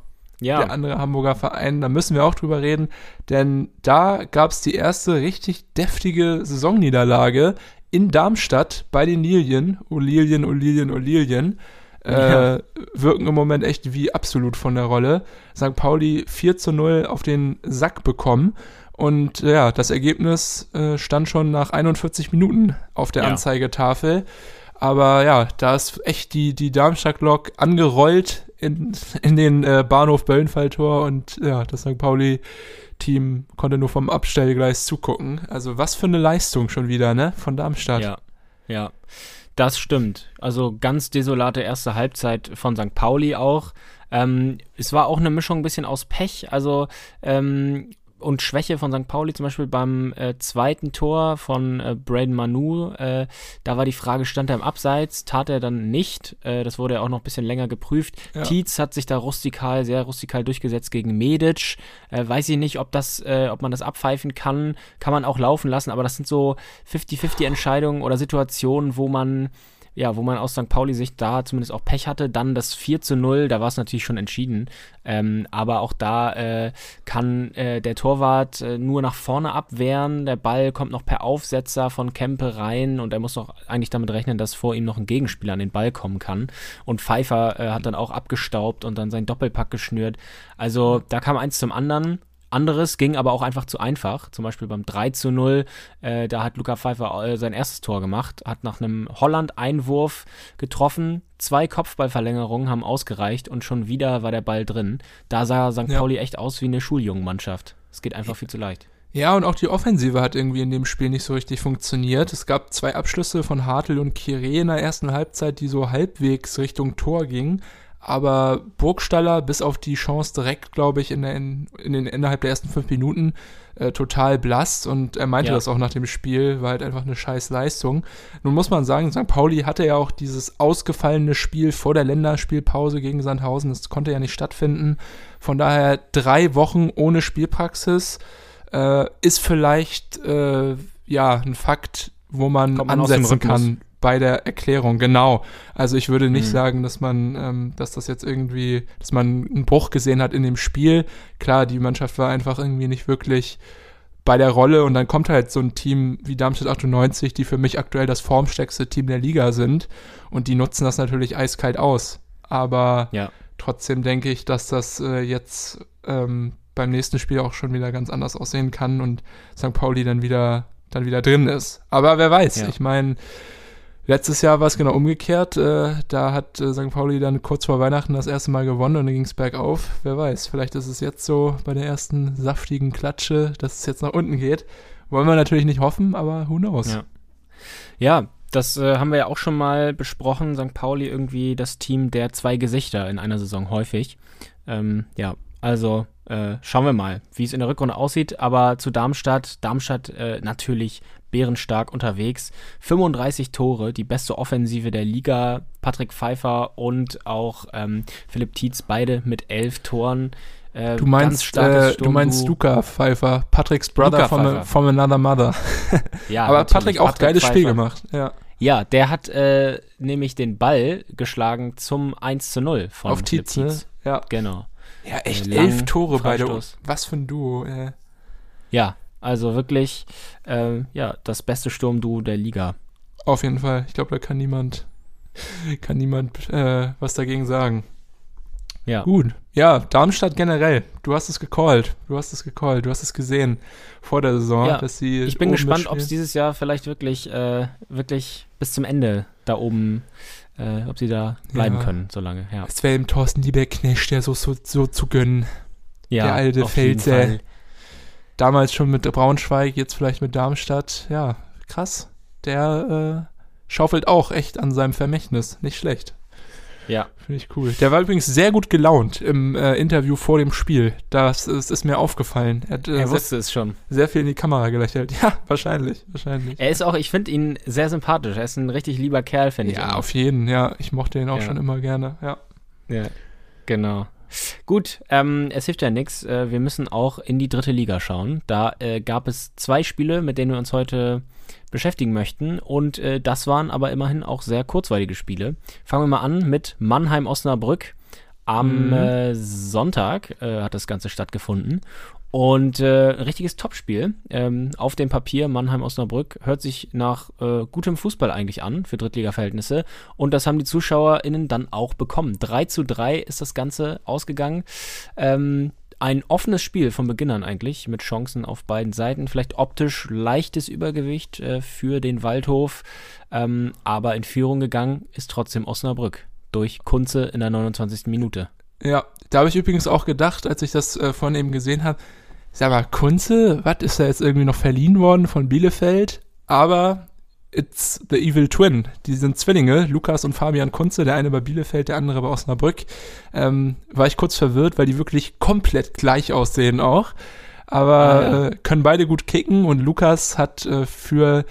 ja. der andere Hamburger Verein. Da müssen wir auch drüber reden, denn da gab es die erste richtig deftige Saisonniederlage in Darmstadt bei den Lilien. O Lilien, O Lilien, O Lilien. Äh, ja. wirken im Moment echt wie absolut von der Rolle. St. Pauli 4 zu 0 auf den Sack bekommen. Und ja, das Ergebnis äh, stand schon nach 41 Minuten auf der ja. Anzeigetafel. Aber ja, da ist echt die, die Darmstadt-Lok angerollt in, in den äh, Bahnhof Böllenfalltor und ja, das St. Pauli-Team konnte nur vom Abstellgleis zugucken. Also was für eine Leistung schon wieder, ne? Von Darmstadt. Ja, ja. Das stimmt. Also ganz desolate erste Halbzeit von St. Pauli auch. Ähm, es war auch eine Mischung ein bisschen aus Pech. Also ähm, und Schwäche von St. Pauli, zum Beispiel beim äh, zweiten Tor von äh, Braden Manu, äh, da war die Frage, stand er im Abseits? Tat er dann nicht. Äh, das wurde ja auch noch ein bisschen länger geprüft. Ja. Tietz hat sich da rustikal, sehr rustikal durchgesetzt gegen Medic. Äh, weiß ich nicht, ob das, äh, ob man das abpfeifen kann. Kann man auch laufen lassen, aber das sind so 50-50 Entscheidungen oder Situationen, wo man ja, wo man aus St. Pauli-Sicht da zumindest auch Pech hatte. Dann das 4 zu 0, da war es natürlich schon entschieden. Ähm, aber auch da äh, kann äh, der Torwart äh, nur nach vorne abwehren. Der Ball kommt noch per Aufsetzer von Kempe rein und er muss doch eigentlich damit rechnen, dass vor ihm noch ein Gegenspieler an den Ball kommen kann. Und Pfeiffer äh, hat dann auch abgestaubt und dann seinen Doppelpack geschnürt. Also da kam eins zum anderen. Anderes ging aber auch einfach zu einfach. Zum Beispiel beim 3 zu 0, äh, da hat Luca Pfeiffer äh, sein erstes Tor gemacht, hat nach einem Holland-Einwurf getroffen. Zwei Kopfballverlängerungen haben ausgereicht und schon wieder war der Ball drin. Da sah St. Ja. Pauli echt aus wie eine Schuljungenmannschaft. Es geht einfach viel zu leicht. Ja, und auch die Offensive hat irgendwie in dem Spiel nicht so richtig funktioniert. Es gab zwei Abschlüsse von Hartl und Kire in der ersten Halbzeit, die so halbwegs Richtung Tor gingen aber Burgstaller bis auf die Chance direkt, glaube ich, in, der, in, in, den innerhalb der ersten fünf Minuten äh, total blass und er meinte ja. das auch nach dem Spiel, war halt einfach eine scheiß Leistung. Nun muss man sagen, St. Pauli hatte ja auch dieses ausgefallene Spiel vor der Länderspielpause gegen Sandhausen, das konnte ja nicht stattfinden. Von daher drei Wochen ohne Spielpraxis äh, ist vielleicht äh, ja ein Fakt, wo man, man ansetzen kann bei der Erklärung, genau. Also ich würde nicht mhm. sagen, dass man, ähm, dass das jetzt irgendwie, dass man einen Bruch gesehen hat in dem Spiel. Klar, die Mannschaft war einfach irgendwie nicht wirklich bei der Rolle und dann kommt halt so ein Team wie Darmstadt 98, die für mich aktuell das formstärkste Team der Liga sind und die nutzen das natürlich eiskalt aus. Aber ja. trotzdem denke ich, dass das äh, jetzt ähm, beim nächsten Spiel auch schon wieder ganz anders aussehen kann und St. Pauli dann wieder dann wieder drin ist. Aber wer weiß, ja. ich meine, Letztes Jahr war es genau umgekehrt. Äh, da hat äh, St. Pauli dann kurz vor Weihnachten das erste Mal gewonnen und dann ging es bergauf. Wer weiß, vielleicht ist es jetzt so bei der ersten saftigen Klatsche, dass es jetzt nach unten geht. Wollen wir natürlich nicht hoffen, aber who knows. Ja, ja das äh, haben wir ja auch schon mal besprochen. St. Pauli irgendwie das Team der zwei Gesichter in einer Saison häufig. Ähm, ja, also äh, schauen wir mal, wie es in der Rückrunde aussieht. Aber zu Darmstadt, Darmstadt äh, natürlich bärenstark unterwegs. 35 Tore, die beste Offensive der Liga. Patrick Pfeiffer und auch ähm, Philipp Tietz, beide mit elf Toren. Äh, Du meinst, äh, du meinst Luca Pfeiffer, Patricks Brother Luca from, Pfeiffer. from Another Mother. Ja, Aber. Patrick auch geiles Pfeiffer. Spiel gemacht. Ja, Ja, der hat äh, nämlich den Ball geschlagen zum 1 zu 0 von auf Philipp Tietz, ne? Ja. Genau. ja, echt Äh, elf Tore beide. Freistoß. Was für ein Duo. Ja, also wirklich äh, ja, das beste Sturmduo der Liga. Auf jeden Fall. Ich glaube, da kann niemand, kann niemand äh, was dagegen sagen. Ja. Gut. Ja, Darmstadt generell. Du hast es gecallt. Du hast es gecallt. Du hast es gesehen vor der Saison, Ja, dass sie. Ich bin gespannt, ob es dieses Jahr vielleicht wirklich, äh, wirklich bis zum Ende da oben, äh, ob sie da bleiben Ja. können, so lange. Ja, Es wäre dem Thorsten Lieberknecht ja so, so, so zu gönnen. ja der alte auf jeden Felser. Damals schon mit Braunschweig, jetzt vielleicht mit Darmstadt. Ja, krass. Der äh, schaufelt auch echt an seinem Vermächtnis. Nicht schlecht. Ja, Finde ich cool. Der war übrigens sehr gut gelaunt im äh, Interview vor dem Spiel. Das ist, ist mir aufgefallen. Er hat äh, er sehr, wusste es schon. sehr viel in die Kamera gelächelt. Ja, wahrscheinlich. Wahrscheinlich. Er ist auch, ich finde ihn sehr sympathisch. Er ist ein richtig lieber Kerl, finde ich. Ja, auf jeden. Ja, ich mochte ihn auch Ja. schon immer gerne. Ja. Ja, genau. Gut, ähm, es hilft ja nichts. Äh, wir müssen auch in die dritte Liga schauen. Da äh, gab es zwei Spiele, mit denen wir uns heute beschäftigen möchten. Und äh, das waren aber immerhin auch sehr kurzweilige Spiele. Fangen wir mal an mit Mannheim-Osnabrück. Am Mhm. äh, Sonntag äh, hat das Ganze stattgefunden. Und äh, richtiges Topspiel. Ähm, auf dem Papier Mannheim-Osnabrück hört sich nach äh, gutem Fußball eigentlich an für Drittliga-Verhältnisse. Und das haben die ZuschauerInnen dann auch bekommen. 3 zu 3 ist das Ganze ausgegangen. Ähm, ein offenes Spiel von Beginn an eigentlich, mit Chancen auf beiden Seiten. Vielleicht optisch leichtes Übergewicht äh, für den Waldhof. Ähm, aber in Führung gegangen ist trotzdem Osnabrück. Durch Kunze in der 29. Minute. Ja, da habe ich übrigens auch gedacht, als ich das äh, von eben gesehen habe, sag mal, Kunze, was ist da jetzt irgendwie noch verliehen worden von Bielefeld? Aber it's the evil twin. Die sind Zwillinge, Lukas und Fabian Kunze, der eine bei Bielefeld, der andere bei Osnabrück. Ähm, war ich kurz verwirrt, weil die wirklich komplett gleich aussehen auch. Aber Ah, ja. äh, können beide gut kicken und Lukas hat äh, für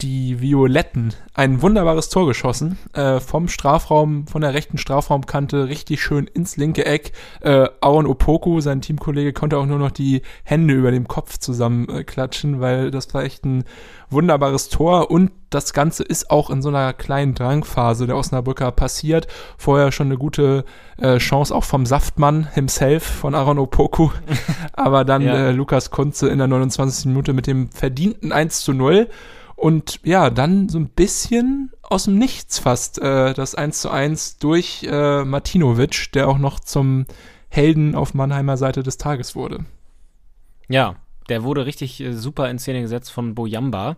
die Violetten ein wunderbares Tor geschossen. Äh, vom Strafraum, von der rechten Strafraumkante richtig schön ins linke Eck. Äh, Aaron Opoku, sein Teamkollege, konnte auch nur noch die Hände über dem Kopf zusammenklatschen, äh, weil das war echt ein wunderbares Tor und das Ganze ist auch in so einer kleinen Drangphase der Osnabrücker passiert. Vorher schon eine gute äh, Chance auch vom Saftmann himself, von Aaron Opoku. Aber dann Ja. äh, Lukas Kunze in der 29. Minute mit dem verdienten 1 zu 0. Und ja, dann so ein bisschen aus dem Nichts fast äh, das 1 zu 1 durch äh, Martinovic, der auch noch zum Helden auf Mannheimer Seite des Tages wurde. Ja, der wurde richtig äh, super in Szene gesetzt von Bojamba.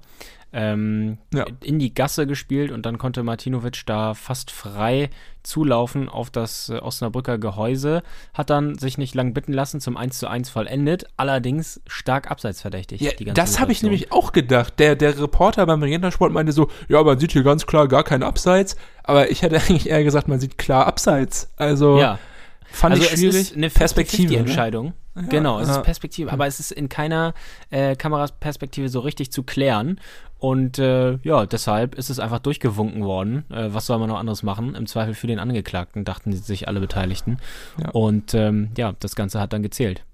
Ähm, Ja. In die Gasse gespielt und dann konnte Martinovic da fast frei zulaufen auf das äh, Osnabrücker Gehäuse. Hat dann sich nicht lang bitten lassen, zum 1 zu 1 vollendet. Allerdings stark abseitsverdächtig. Ja, das habe ich nämlich auch gedacht. Der, der Reporter beim Regentersport meinte so, ja, man sieht hier ganz klar gar kein Abseits. Aber ich hätte eigentlich eher gesagt, man sieht klar Abseits. Also Ja, fand also ich schwierig. eine Perspektive. Ne? Genau, es ja. ist Perspektive, aber es ist in keiner äh, Kameraperspektive so richtig zu klären. Und äh, ja, deshalb ist es einfach durchgewunken worden. Äh, was soll man noch anderes machen? Im Zweifel für den Angeklagten, dachten sich alle Beteiligten. Ja. Und ähm, ja, das Ganze hat dann gezählt.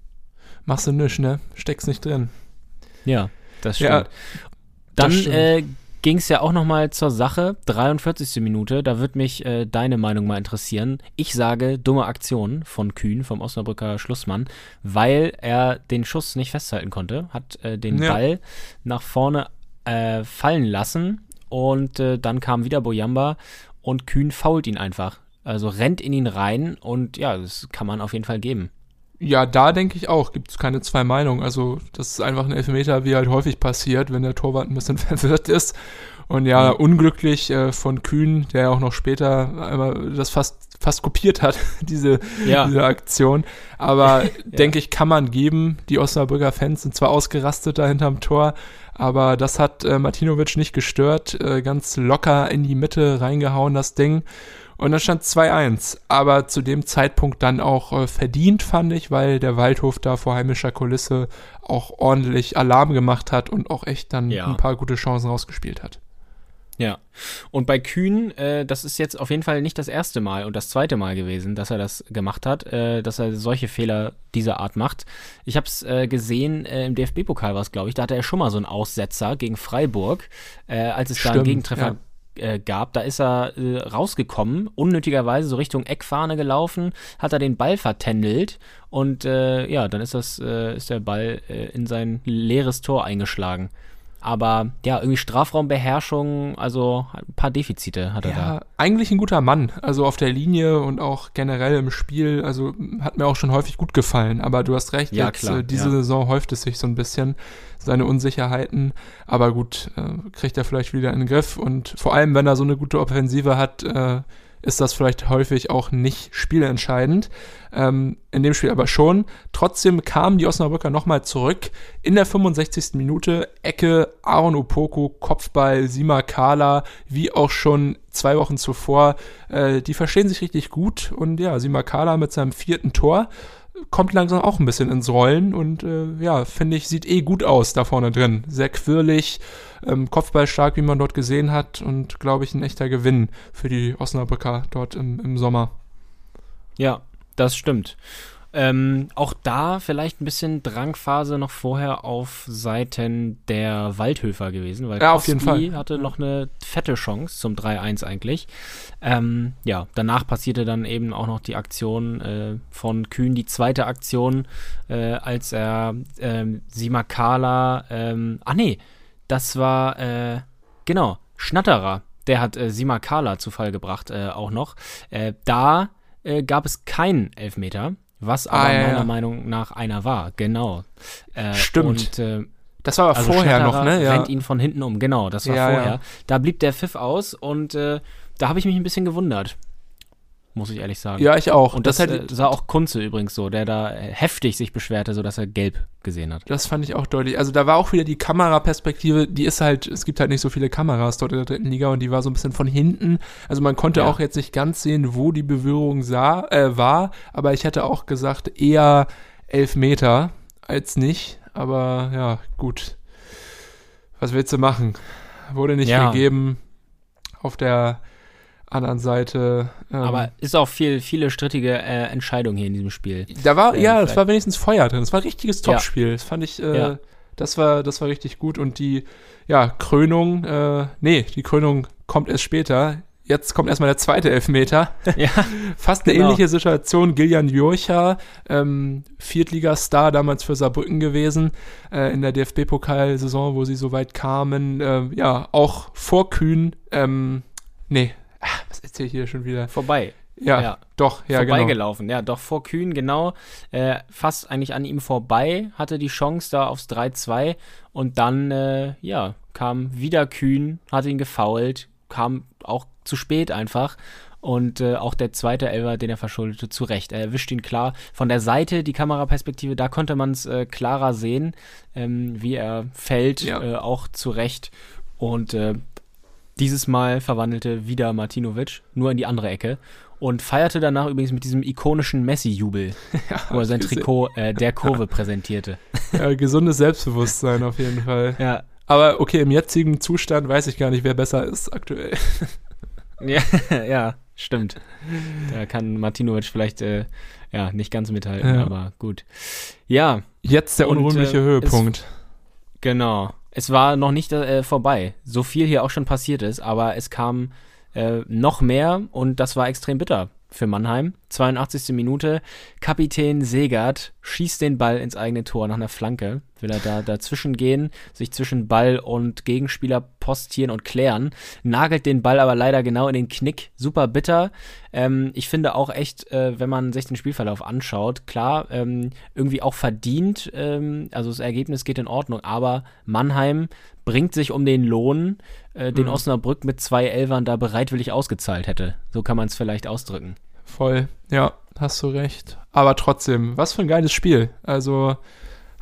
Machst du nichts, ne? Steckst nicht drin. Ja, das Ja, stimmt. dann das stimmt. äh, ging es ja auch noch mal zur Sache. 43. Minute, da wird mich äh, deine Meinung mal interessieren. Ich sage dumme Aktion von Kühn, vom Osnabrücker Schlussmann, weil er den Schuss nicht festhalten konnte, hat äh, den Ja. Ball nach vorne äh, fallen lassen und äh, dann kam wieder Boyamba und Kühn fault ihn einfach. Also rennt in ihn rein und ja, das kann man auf jeden Fall geben. Ja, da denke ich auch, gibt es keine zwei Meinungen. Also, das ist einfach ein Elfmeter, wie halt häufig passiert, wenn der Torwart ein bisschen verwirrt ist. Und ja, unglücklich äh, von Kühn, der auch noch später einmal das fast, fast kopiert hat, diese, Ja. diese Aktion. Aber denke ich, kann man geben. Die Osnabrücker Fans sind zwar ausgerastet da hinterm Tor, aber das hat äh, Martinovic nicht gestört. Äh, ganz locker in die Mitte reingehauen, das Ding. Und dann stand 2-1, aber zu dem Zeitpunkt dann auch äh, verdient, fand ich, weil der Waldhof da vor heimischer Kulisse auch ordentlich Alarm gemacht hat und auch echt dann Ja. ein paar gute Chancen rausgespielt hat. Ja. Und bei Kühn, äh, das ist jetzt auf jeden Fall nicht das erste Mal und das zweite Mal gewesen, dass er das gemacht hat, äh, dass er solche Fehler dieser Art macht. Ich habe es äh, gesehen, äh, im DFB-Pokal war es, glaube ich, da hatte er schon mal so einen Aussetzer gegen Freiburg, äh, als es da einen Stimmt, Gegentreffer äh, gab. Da ist er äh, rausgekommen, unnötigerweise so Richtung Eckfahne gelaufen, hat er den Ball vertändelt und äh, ja, dann ist das, äh, ist der Ball in sein leeres Tor eingeschlagen. Aber ja, irgendwie Strafraumbeherrschung, also ein paar Defizite hat er Ja, eigentlich ein guter Mann. Also auf der Linie und auch generell im Spiel. Also hat mir auch schon häufig gut gefallen. Aber du hast recht, Ja, jetzt klar, äh, diese ja. Saison häuft es sich so ein bisschen, seine Unsicherheiten. Aber gut, äh, kriegt er vielleicht wieder in den Griff. Und vor allem, wenn er so eine gute Offensive hat, äh, ist das vielleicht häufig auch nicht spielentscheidend. Ähm, in dem Spiel aber schon. Trotzdem kamen die Osnabrücker nochmal zurück. In der 65. Minute Ecke Aaron Opoko, Kopfball, Sima Kala, wie auch schon zwei Wochen zuvor. Äh, die verstehen sich richtig gut. Und ja, Sima Kala mit seinem vierten Tor kommt langsam auch ein bisschen ins Rollen und äh, ja, finde ich, sieht eh gut aus da vorne drin. Sehr quirlig, ähm, Kopfballstark, wie man dort gesehen hat und glaube ich ein echter Gewinn für die Osnabrücker dort im, im Sommer. Ja, das stimmt. Ähm, auch da vielleicht ein bisschen Drangphase noch vorher auf Seiten der Waldhöfer gewesen, weil Ja, auf jeden Fall. hatte noch eine fette Chance zum 3-1 eigentlich. Ähm, ja, danach passierte dann eben auch noch die Aktion äh, von Kühn, die zweite Aktion, äh, als er ähm, Simakala, ähm, ah nee, das war, äh, genau, Schnatterer, der hat äh, Simakala zu Fall gebracht äh, auch noch. Äh, da äh, gab es keinen Elfmeter, was aber Ah, ja, meiner ja. Meinung nach einer war, genau. Äh, Stimmt. Und, äh, Das war aber also vorher Schnatterer noch, ne? Ja. rennt ihn von hinten um, genau, das war vorher. Da blieb der Pfiff aus und äh, da habe ich mich ein bisschen gewundert, muss ich ehrlich sagen. ja, ich auch. Und das, das, hätte, sah auch Kunze übrigens so, der da heftig sich beschwerte, sodass er gelb gesehen hat. das fand ich auch deutlich. Also da war auch wieder die Kameraperspektive, die ist halt, es gibt halt nicht so viele Kameras dort in der dritten Liga und die war so ein bisschen von hinten. Also man konnte Ja. auch jetzt nicht ganz sehen, wo die Berührung sah, äh, war, aber ich hätte auch gesagt, eher elf Meter als nicht. Aber ja, gut. Was willst du machen? Wurde nicht Ja. gegeben. Auf der anderen Seite. ähm, Aber ist auch viel, viele strittige äh, Entscheidungen hier in diesem Spiel. Da war, Ähm, ja, es war wenigstens Feuer drin. Es war ein richtiges Ja. Topspiel. Das fand ich, äh, Ja. das war, das war richtig gut. Und die, ja, Krönung, äh, nee, die Krönung kommt erst später. Jetzt kommt erstmal der zweite Elfmeter. Ja, Fast eine Genau. ähnliche Situation. Gillian Jurcha, ähm, Viertligastar damals für Saarbrücken gewesen, äh, in der DFB-Pokalsaison, wo sie so weit kamen. Äh, ja, auch vor Kühn, ähm, nee, ach, was erzähle ich hier schon wieder? vorbei. Ja, Ja. doch, ja, genau. vorbeigelaufen. Ja, doch vor Kühn, genau. Äh, fast eigentlich an ihm vorbei, hatte die Chance da aufs 3-2 und dann, äh, ja, kam wieder Kühn, hat ihn gefoult, kam auch zu spät einfach. Und äh, auch der zweite Elfer, den er verschuldete, zu Recht. Er erwischt ihn klar von der Seite, die Kameraperspektive, da konnte man es äh, klarer sehen, ähm, wie er fällt, Ja. äh, auch zu Recht. Und äh, dieses Mal verwandelte wieder Martinovic nur in die andere Ecke und feierte danach übrigens mit diesem ikonischen Messi-Jubel, wo er sein gesehen. Trikot äh, der Kurve präsentierte. Ja, gesundes Selbstbewusstsein auf jeden Fall. Ja, Aber okay, im jetzigen Zustand weiß ich gar nicht, wer besser ist aktuell. ja, ja stimmt. Da kann Martinovic vielleicht äh, ja, nicht ganz mithalten, Ja. aber gut. Ja, Jetzt der Und, unrühmliche äh, Höhepunkt. Genau. Es war noch nicht äh, vorbei. So viel hier auch schon passiert ist, aber es kam äh, noch mehr und das war extrem bitter für Mannheim. 82. Minute. Kapitän Segert schießt den Ball ins eigene Tor nach einer Flanke. Will er da dazwischen gehen, sich zwischen Ball und Gegenspieler postieren und klären. Nagelt den Ball aber leider genau in den Knick. Super bitter. Ähm, ich finde auch echt, äh, wenn man sich den Spielverlauf anschaut, klar, ähm, irgendwie auch verdient. Ähm, also das Ergebnis geht in Ordnung, aber Mannheim bringt sich um den Lohn, äh, den Mhm. Osnabrück mit zwei Elfern da bereitwillig ausgezahlt hätte. So kann man es vielleicht ausdrücken. Voll. Ja, hast du recht. Aber trotzdem, was für ein geiles Spiel. Also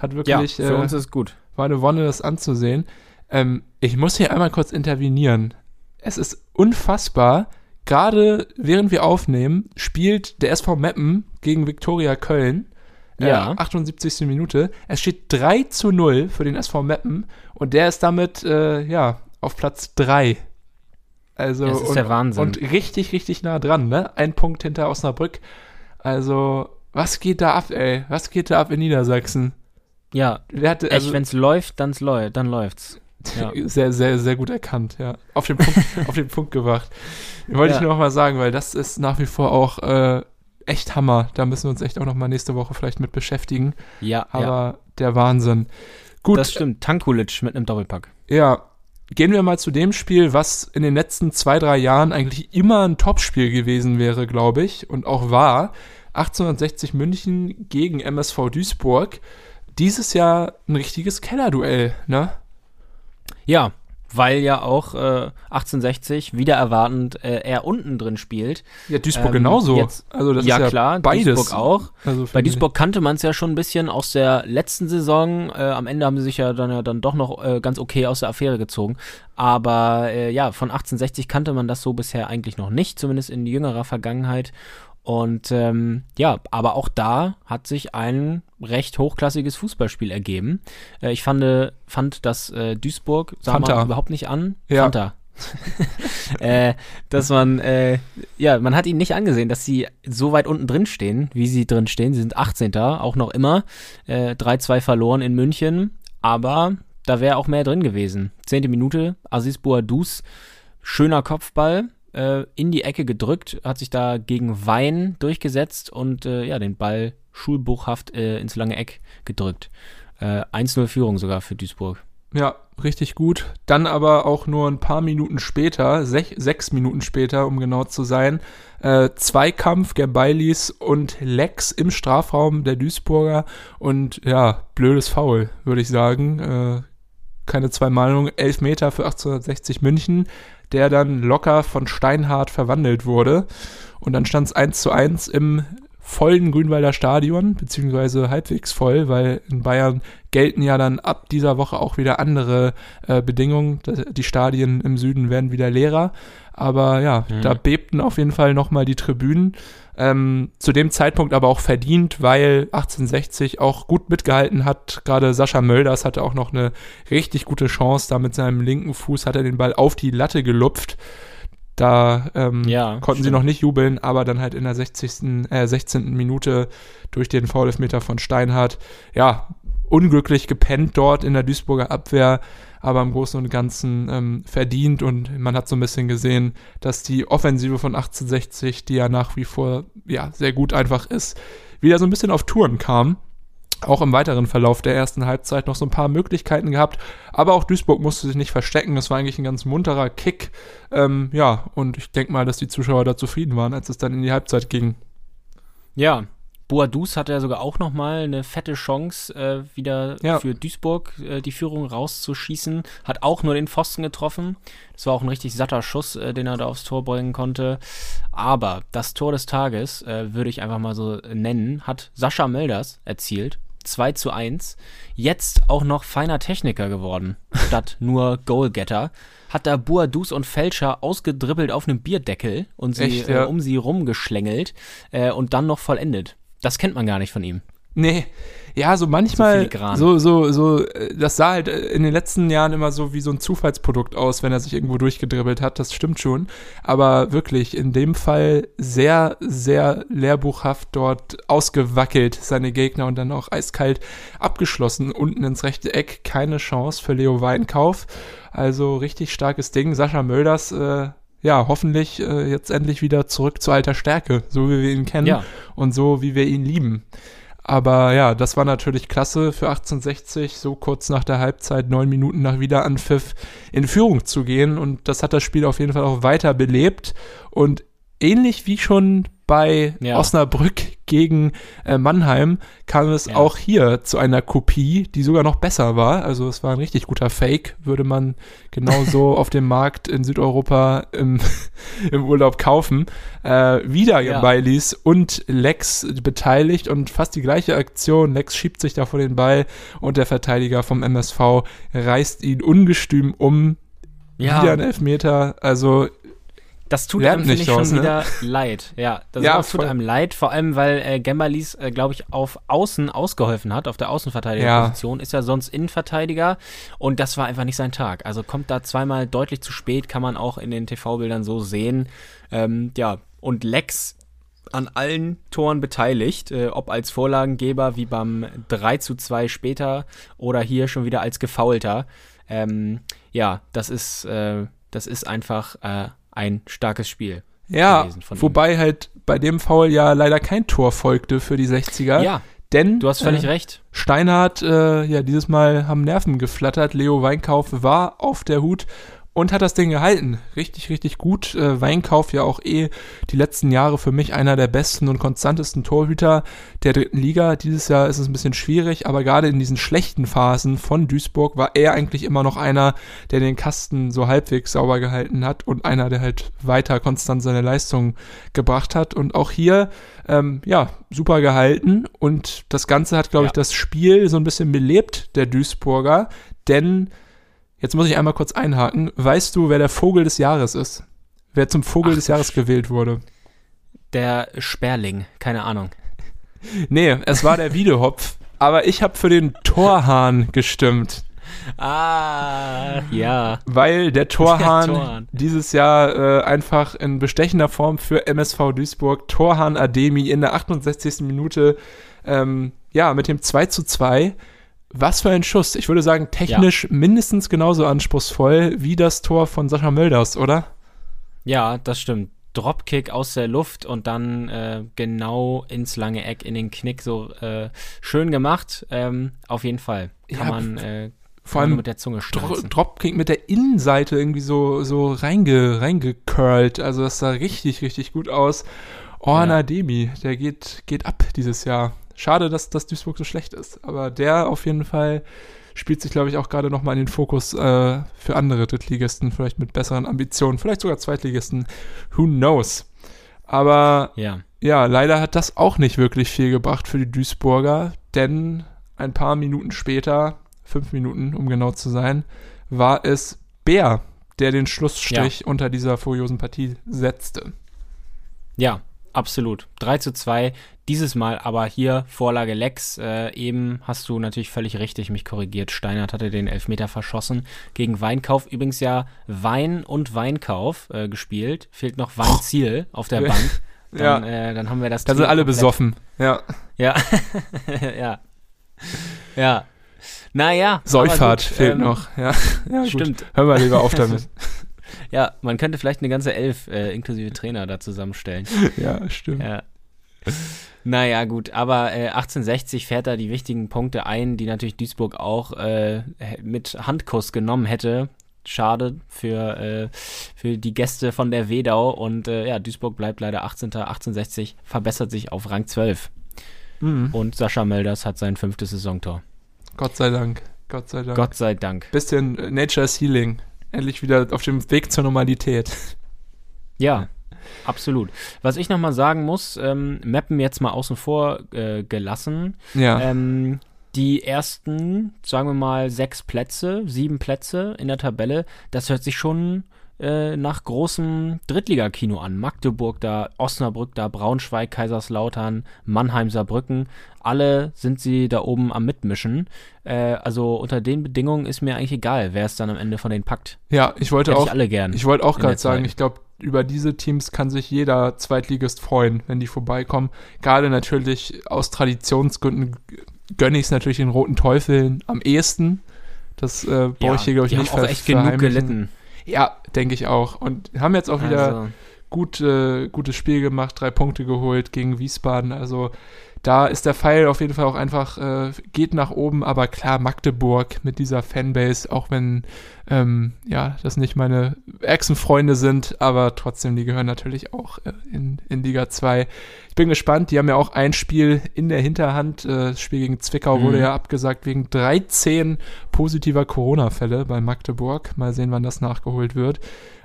hat wirklich, für äh, uns ist gut. war eine Wonne, das anzusehen. Ähm, ich muss hier einmal kurz intervenieren. Es ist unfassbar. gerade während wir aufnehmen, spielt der SV Meppen gegen Viktoria Köln. Äh, Ja. 78. Minute. Es steht 3 zu 0 für den SV Meppen und der ist damit, äh, ja, auf Platz 3. Also, Das ist und, der Wahnsinn. Und richtig, richtig nah dran, ne? Ein Punkt hinter Osnabrück. Also, was geht da ab, ey? Was geht da ab in Niedersachsen? Ja, hatte, echt, also, wenn's läuft, dann's läu dann läuft's. Ja. sehr, sehr, sehr gut erkannt, ja. Auf den Punkt, auf den Punkt gebracht. Wollte ich Ja. nur noch mal sagen, weil das ist nach wie vor auch äh, echt Hammer. Da müssen wir uns echt auch noch mal nächste Woche vielleicht mit beschäftigen. Ja, Aber ja, der Wahnsinn. Gut, das stimmt. Tankulic mit einem Doppelpack. ja. Gehen wir mal zu dem Spiel, was in den letzten zwei, drei Jahren eigentlich immer ein Topspiel gewesen wäre, glaube ich, und auch war. 1860 München gegen MSV Duisburg. Dieses Jahr ein richtiges Kellerduell, ne? Ja, weil ja auch äh, 1860 wieder erwartend äh, eher unten drin spielt. Ja, Duisburg Ähm, genauso. jetzt- also das ja, ist ja klar, beides. Duisburg auch. Also Bei Duisburg kannte man es ja schon ein bisschen aus der letzten Saison. Äh, am Ende haben sie sich ja dann ja dann doch noch äh, ganz okay aus der Affäre gezogen. Aber äh, ja, von 1860 kannte man das so bisher eigentlich noch nicht, zumindest in jüngerer Vergangenheit. Und ähm, ja, aber auch da hat sich ein recht hochklassiges Fußballspiel ergeben. Äh, ich fand, fand dass äh, Duisburg sah Fanta. man überhaupt nicht an. Ja. Fanta. äh, dass man, äh, ja, man hat ihnen nicht angesehen, dass sie so weit unten drin stehen, wie sie drin stehen. Sie sind 18. auch noch immer. Äh, 3-2 verloren in München, aber da wäre auch mehr drin gewesen. Zehnte Minute, Aziz Bouadouz, schöner Kopfball, äh, in die Ecke gedrückt, hat sich da gegen Wein durchgesetzt und äh, ja, den Ball schulbuchhaft äh, ins lange Eck gedrückt. Äh, 1-0 Führung sogar für Duisburg. Ja, richtig gut. Dann aber auch nur ein paar Minuten später, sech, sechs Minuten später, um genau zu sein, äh, Zweikampf Gerbeilis und Lex im Strafraum der Duisburger und ja, blödes Foul, würde ich sagen. Äh, keine zwei Meinungen, elf Meter für 1860 München, der dann locker von Steinhardt verwandelt wurde. Und dann stand es 1 zu 1 im vollen Grünwalder Stadion, beziehungsweise halbwegs voll, weil in Bayern gelten ja dann ab dieser Woche auch wieder andere äh, Bedingungen. Die Stadien im Süden werden wieder leerer. Aber ja, Mhm. da bebten auf jeden Fall nochmal die Tribünen. Ähm, zu dem Zeitpunkt aber auch verdient, weil 1860 auch gut mitgehalten hat. Gerade Sascha Mölders hatte auch noch eine richtig gute Chance. Da mit seinem linken Fuß hat er den Ball auf die Latte gelupft. Da ähm, Ja, konnten sie stimmt. noch nicht jubeln, aber dann halt in der 60., äh, 16. Minute durch den Foul-Elfmeter von Steinhardt, ja, unglücklich gepennt dort in der Duisburger Abwehr, aber im Großen und Ganzen ähm, verdient und man hat so ein bisschen gesehen, dass die Offensive von 1860, die ja nach wie vor ja sehr gut einfach ist, wieder so ein bisschen auf Touren kam. Auch im weiteren Verlauf der ersten Halbzeit noch so ein paar Möglichkeiten gehabt, aber auch Duisburg musste sich nicht verstecken. Es war eigentlich ein ganz munterer Kick. Ähm, ja, und ich denke mal, dass die Zuschauer da zufrieden waren, als es dann in die Halbzeit ging. Ja, Boadus hatte ja sogar auch nochmal eine fette Chance, äh, wieder Ja. für Duisburg äh, die Führung rauszuschießen. Hat auch nur den Pfosten getroffen. Das war auch ein richtig satter Schuss, äh, den er da aufs Tor bringen konnte. Aber das Tor des Tages, äh, würde ich einfach mal so nennen, hat Sascha Melders erzielt. 2 zu 1. Jetzt auch noch feiner Techniker geworden, statt nur Goalgetter. Hat da Boadus und Fälscher ausgedribbelt auf einem Bierdeckel und sie Echt, ja. äh, um sie rumgeschlängelt äh, und dann noch vollendet. Das kennt man gar nicht von ihm. Nee, ja, so manchmal, filigran. so, so, so, äh, das sah halt äh, in den letzten Jahren immer so wie so ein Zufallsprodukt aus, wenn er sich irgendwo durchgedribbelt hat, das stimmt schon. Aber wirklich, in dem Fall sehr, sehr lehrbuchhaft dort ausgewackelt, seine Gegner und dann auch eiskalt abgeschlossen, unten ins rechte Eck, keine Chance für Leo Weinkauf. Also richtig starkes Ding. Sascha Mölders, äh, ja, hoffentlich äh, jetzt endlich wieder zurück zu alter Stärke, so wie wir ihn kennen Ja. und so wie wir ihn lieben. Aber ja, das war natürlich klasse für 1860, so kurz nach der Halbzeit, neun Minuten nach Wiederanpfiff in Führung zu gehen. Und das hat das Spiel auf jeden Fall auch weiter belebt. Und ähnlich wie schon bei Ja. Osnabrück gegen äh, Mannheim kam es Ja. auch hier zu einer Kopie, die sogar noch besser war. Also es war ein richtig guter Fake, würde man genauso auf dem Markt in Südeuropa im, im Urlaub kaufen. Äh, wieder Ja. Baileys und Lex beteiligt und fast die gleiche Aktion. Lex schiebt sich da vor den Ball und der Verteidiger vom MSV reißt ihn ungestüm um. Wieder ein Elfmeter. Also Das tut lernt einem, finde nicht ich, schon draus, ne? wieder leid. Ja, das Ja, tut voll. einem leid, vor allem, weil äh, Gembalis, äh, glaube ich, auf Außen ausgeholfen hat, auf der Außenverteidigerposition, ist ja sonst Innenverteidiger und das war einfach nicht sein Tag. Also kommt da zweimal deutlich zu spät, kann man auch in den TV-Bildern so sehen. Ähm, ja, und Lex an allen Toren beteiligt, äh, ob als Vorlagengeber wie beim 3 zu 2 später oder hier schon wieder als Gefaulter. Ähm, ja, das ist, äh, das ist einfach äh, ein starkes Spiel. Ja, gewesen von ihm. wobei halt bei dem Foul ja leider kein Tor folgte für die 60er. Ja, denn du hast völlig äh, recht. Steinhardt, äh, ja, dieses Mal haben Nerven geflattert. Leo Weinkauf war auf der Hut und hat das Ding gehalten. Richtig, richtig gut. Äh, Weinkauf ja auch eh die letzten Jahre für mich einer der besten und konstantesten Torhüter der dritten Liga. Dieses Jahr ist es ein bisschen schwierig, aber gerade in diesen schlechten Phasen von Duisburg war er eigentlich immer noch einer, der den Kasten so halbwegs sauber gehalten hat und einer, der halt weiter konstant seine Leistung gebracht hat. Und auch hier, ähm, ja, super gehalten. Und das Ganze hat, glaube Ja. ich, das Spiel so ein bisschen belebt, der Duisburger. Denn, jetzt muss ich einmal kurz einhaken, weißt du, wer der Vogel des Jahres ist? Wer zum Vogel Ach, des Jahres gewählt wurde? Der Sperling, keine Ahnung. Nee, es war der Wiedehopf. Aber ich habe für den Torhahn gestimmt. Ah, ja. Weil der Torhahn, Der Torhahn. dieses Jahr äh, einfach in bestechender Form für MSV Duisburg, Torhahn Ademi in der 68. Minute, ähm, ja, mit dem 2 zu 2. Was für ein Schuss. Ich würde sagen, technisch mindestens genauso anspruchsvoll wie das Tor von Sascha Mölders, oder? Ja, das stimmt. Dropkick aus der Luft und dann äh, genau ins lange Eck in den Knick so äh, schön gemacht. Ähm, auf jeden Fall. Kann Ja, man, äh, Vor allem mit der Zunge Dro. Dropkick mit der Innenseite irgendwie so, so reinge, reingecurlt. Also das sah richtig, richtig gut aus. Orhan Ja. Ademi, der geht, geht ab dieses Jahr. Schade, dass, dass Duisburg so schlecht ist. Aber der auf jeden Fall spielt sich, glaube ich, auch gerade nochmal in den Fokus äh, für andere Drittligisten, vielleicht mit besseren Ambitionen, vielleicht sogar Zweitligisten. Who knows? Aber Ja. ja, leider hat das auch nicht wirklich viel gebracht für die Duisburger, denn ein paar Minuten später, fünf Minuten, um genau zu sein, war es Bär, der den Schlussstrich unter dieser furiosen Partie setzte. Ja, absolut. 3 zu 2. Dieses Mal aber hier Vorlage Lex. Äh, eben hast du natürlich völlig richtig mich korrigiert. Steinert hatte den Elfmeter verschossen gegen Weinkauf. Übrigens ja Wein und Weinkauf äh, gespielt. Fehlt noch Weinziel auf der Bank. Dann, äh, dann haben wir das. Da sind alle besoffen. Ja. Ja. ja. Ja. Naja. Gut, fehlt ähm, noch. Ja, ja gut. Stimmt. Hören wir lieber auf damit. Ja, man könnte vielleicht eine ganze Elf äh, inklusive Trainer da zusammenstellen. ja, stimmt. Ja. Naja, gut, aber äh, 1860 fährt da die wichtigen Punkte ein, die natürlich Duisburg auch äh, mit Handkuss genommen hätte. Schade für, äh, für die Gäste von der Wedau und äh, ja, Duisburg bleibt leider 18. 1860, verbessert sich auf Rang 12. Mhm. Und Sascha Mölders hat sein fünftes Saisontor. Gott sei Dank. Gott sei Dank. Gott sei Dank. Bisschen äh, Nature's Healing. Endlich wieder auf dem Weg zur Normalität. Ja, absolut. Was ich nochmal sagen muss, ähm, Mappen jetzt mal außen vor äh, gelassen. Ja. Ähm, die ersten, sagen wir mal, sechs Plätze, sieben Plätze in der Tabelle, das hört sich schon äh, nach großem Drittligakino an. Magdeburg da, Osnabrück da, Braunschweig, Kaiserslautern, Mannheim, Saarbrücken, alle sind sie da oben am Mitmischen. Äh, also unter den Bedingungen ist mir eigentlich egal, wer es dann am Ende von denen packt. ja, ich wollte Hätte auch ich alle gern. Ich wollte auch gerade sagen, ich glaube, über diese Teams kann sich jeder Zweitligist freuen, wenn die vorbeikommen. Gerade natürlich aus Traditionsgründen gönne ich es natürlich den Roten Teufeln am ehesten. Das äh, brauche ich hier, glaube ich, nicht haben auch echt genug gelitten. Ja, denke ich auch. Und haben jetzt auch wieder Also, gut, äh, gutes Spiel gemacht, drei Punkte geholt gegen Wiesbaden. Also da ist der Pfeil auf jeden Fall auch einfach, äh, geht nach oben, aber klar, Magdeburg mit dieser Fanbase, auch wenn ähm, ja, das nicht meine Echsenfreunde sind, aber trotzdem, die gehören natürlich auch äh, in, in Liga 2. Ich bin gespannt, die haben ja auch ein Spiel in der Hinterhand. Äh, das Spiel gegen Zwickau Mhm. wurde ja abgesagt wegen 13 positiver Corona-Fälle bei Magdeburg. Mal sehen, wann das nachgeholt wird.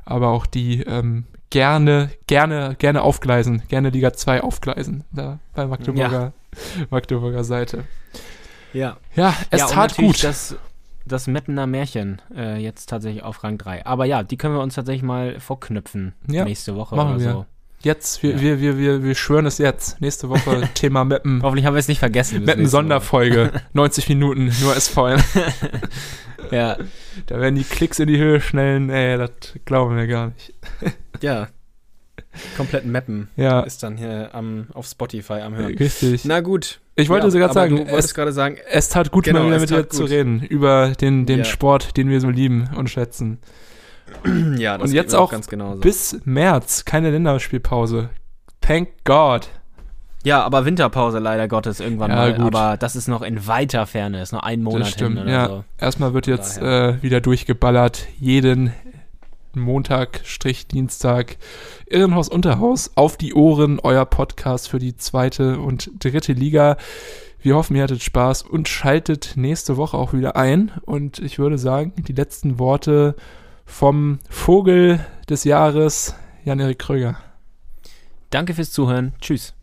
Aber auch die ähm, gerne, gerne, gerne aufgleisen, gerne Liga 2 aufgleisen, da bei Magdeburger, Magdeburger Seite. ja. Ja, es ja, tat gut. Das, das Meppener Märchen äh, jetzt tatsächlich auf Rang 3. Aber ja, die können wir uns tatsächlich mal vorknüpfen Ja, nächste Woche oder wir. so. Jetzt, wir, Ja. wir, wir, wir, wir schwören es jetzt. Nächste Woche Thema Meppen. Hoffentlich haben wir es nicht vergessen. bis Meppen nächste Woche. Sonderfolge. 90 Minuten, nur SVL. Ja, Da werden die Klicks in die Höhe schnellen. Ey, das glauben wir gar nicht. ja. Komplett Mappen Ja, ist dann hier am, auf Spotify am Hören. richtig. Na gut. Ich wollte Ja, sogar sagen, du wolltest es, gerade sagen, es tat gut, Genau, mal wieder mit dir zu reden. Über den, den Ja. Sport, den wir so lieben und schätzen. ja, Und geht jetzt auch ganz genauso. Bis März keine Länderspielpause. Thank God. Ja, aber Winterpause leider Gottes irgendwann Ja, mal. gut. Aber das ist noch in weiter Ferne, ist noch ein Monat das stimmt. hin oder Ja, so. erstmal wird jetzt äh, wieder durchgeballert. Jeden Montag, Strich Dienstag. Irrenhaus Unterhaus auf die Ohren. Euer Podcast für die zweite und dritte Liga. Wir hoffen, ihr hattet Spaß und schaltet nächste Woche auch wieder ein. Und ich würde sagen, die letzten Worte vom Vogel des Jahres, Jan-Erik Kröger. Danke fürs Zuhören. Tschüss.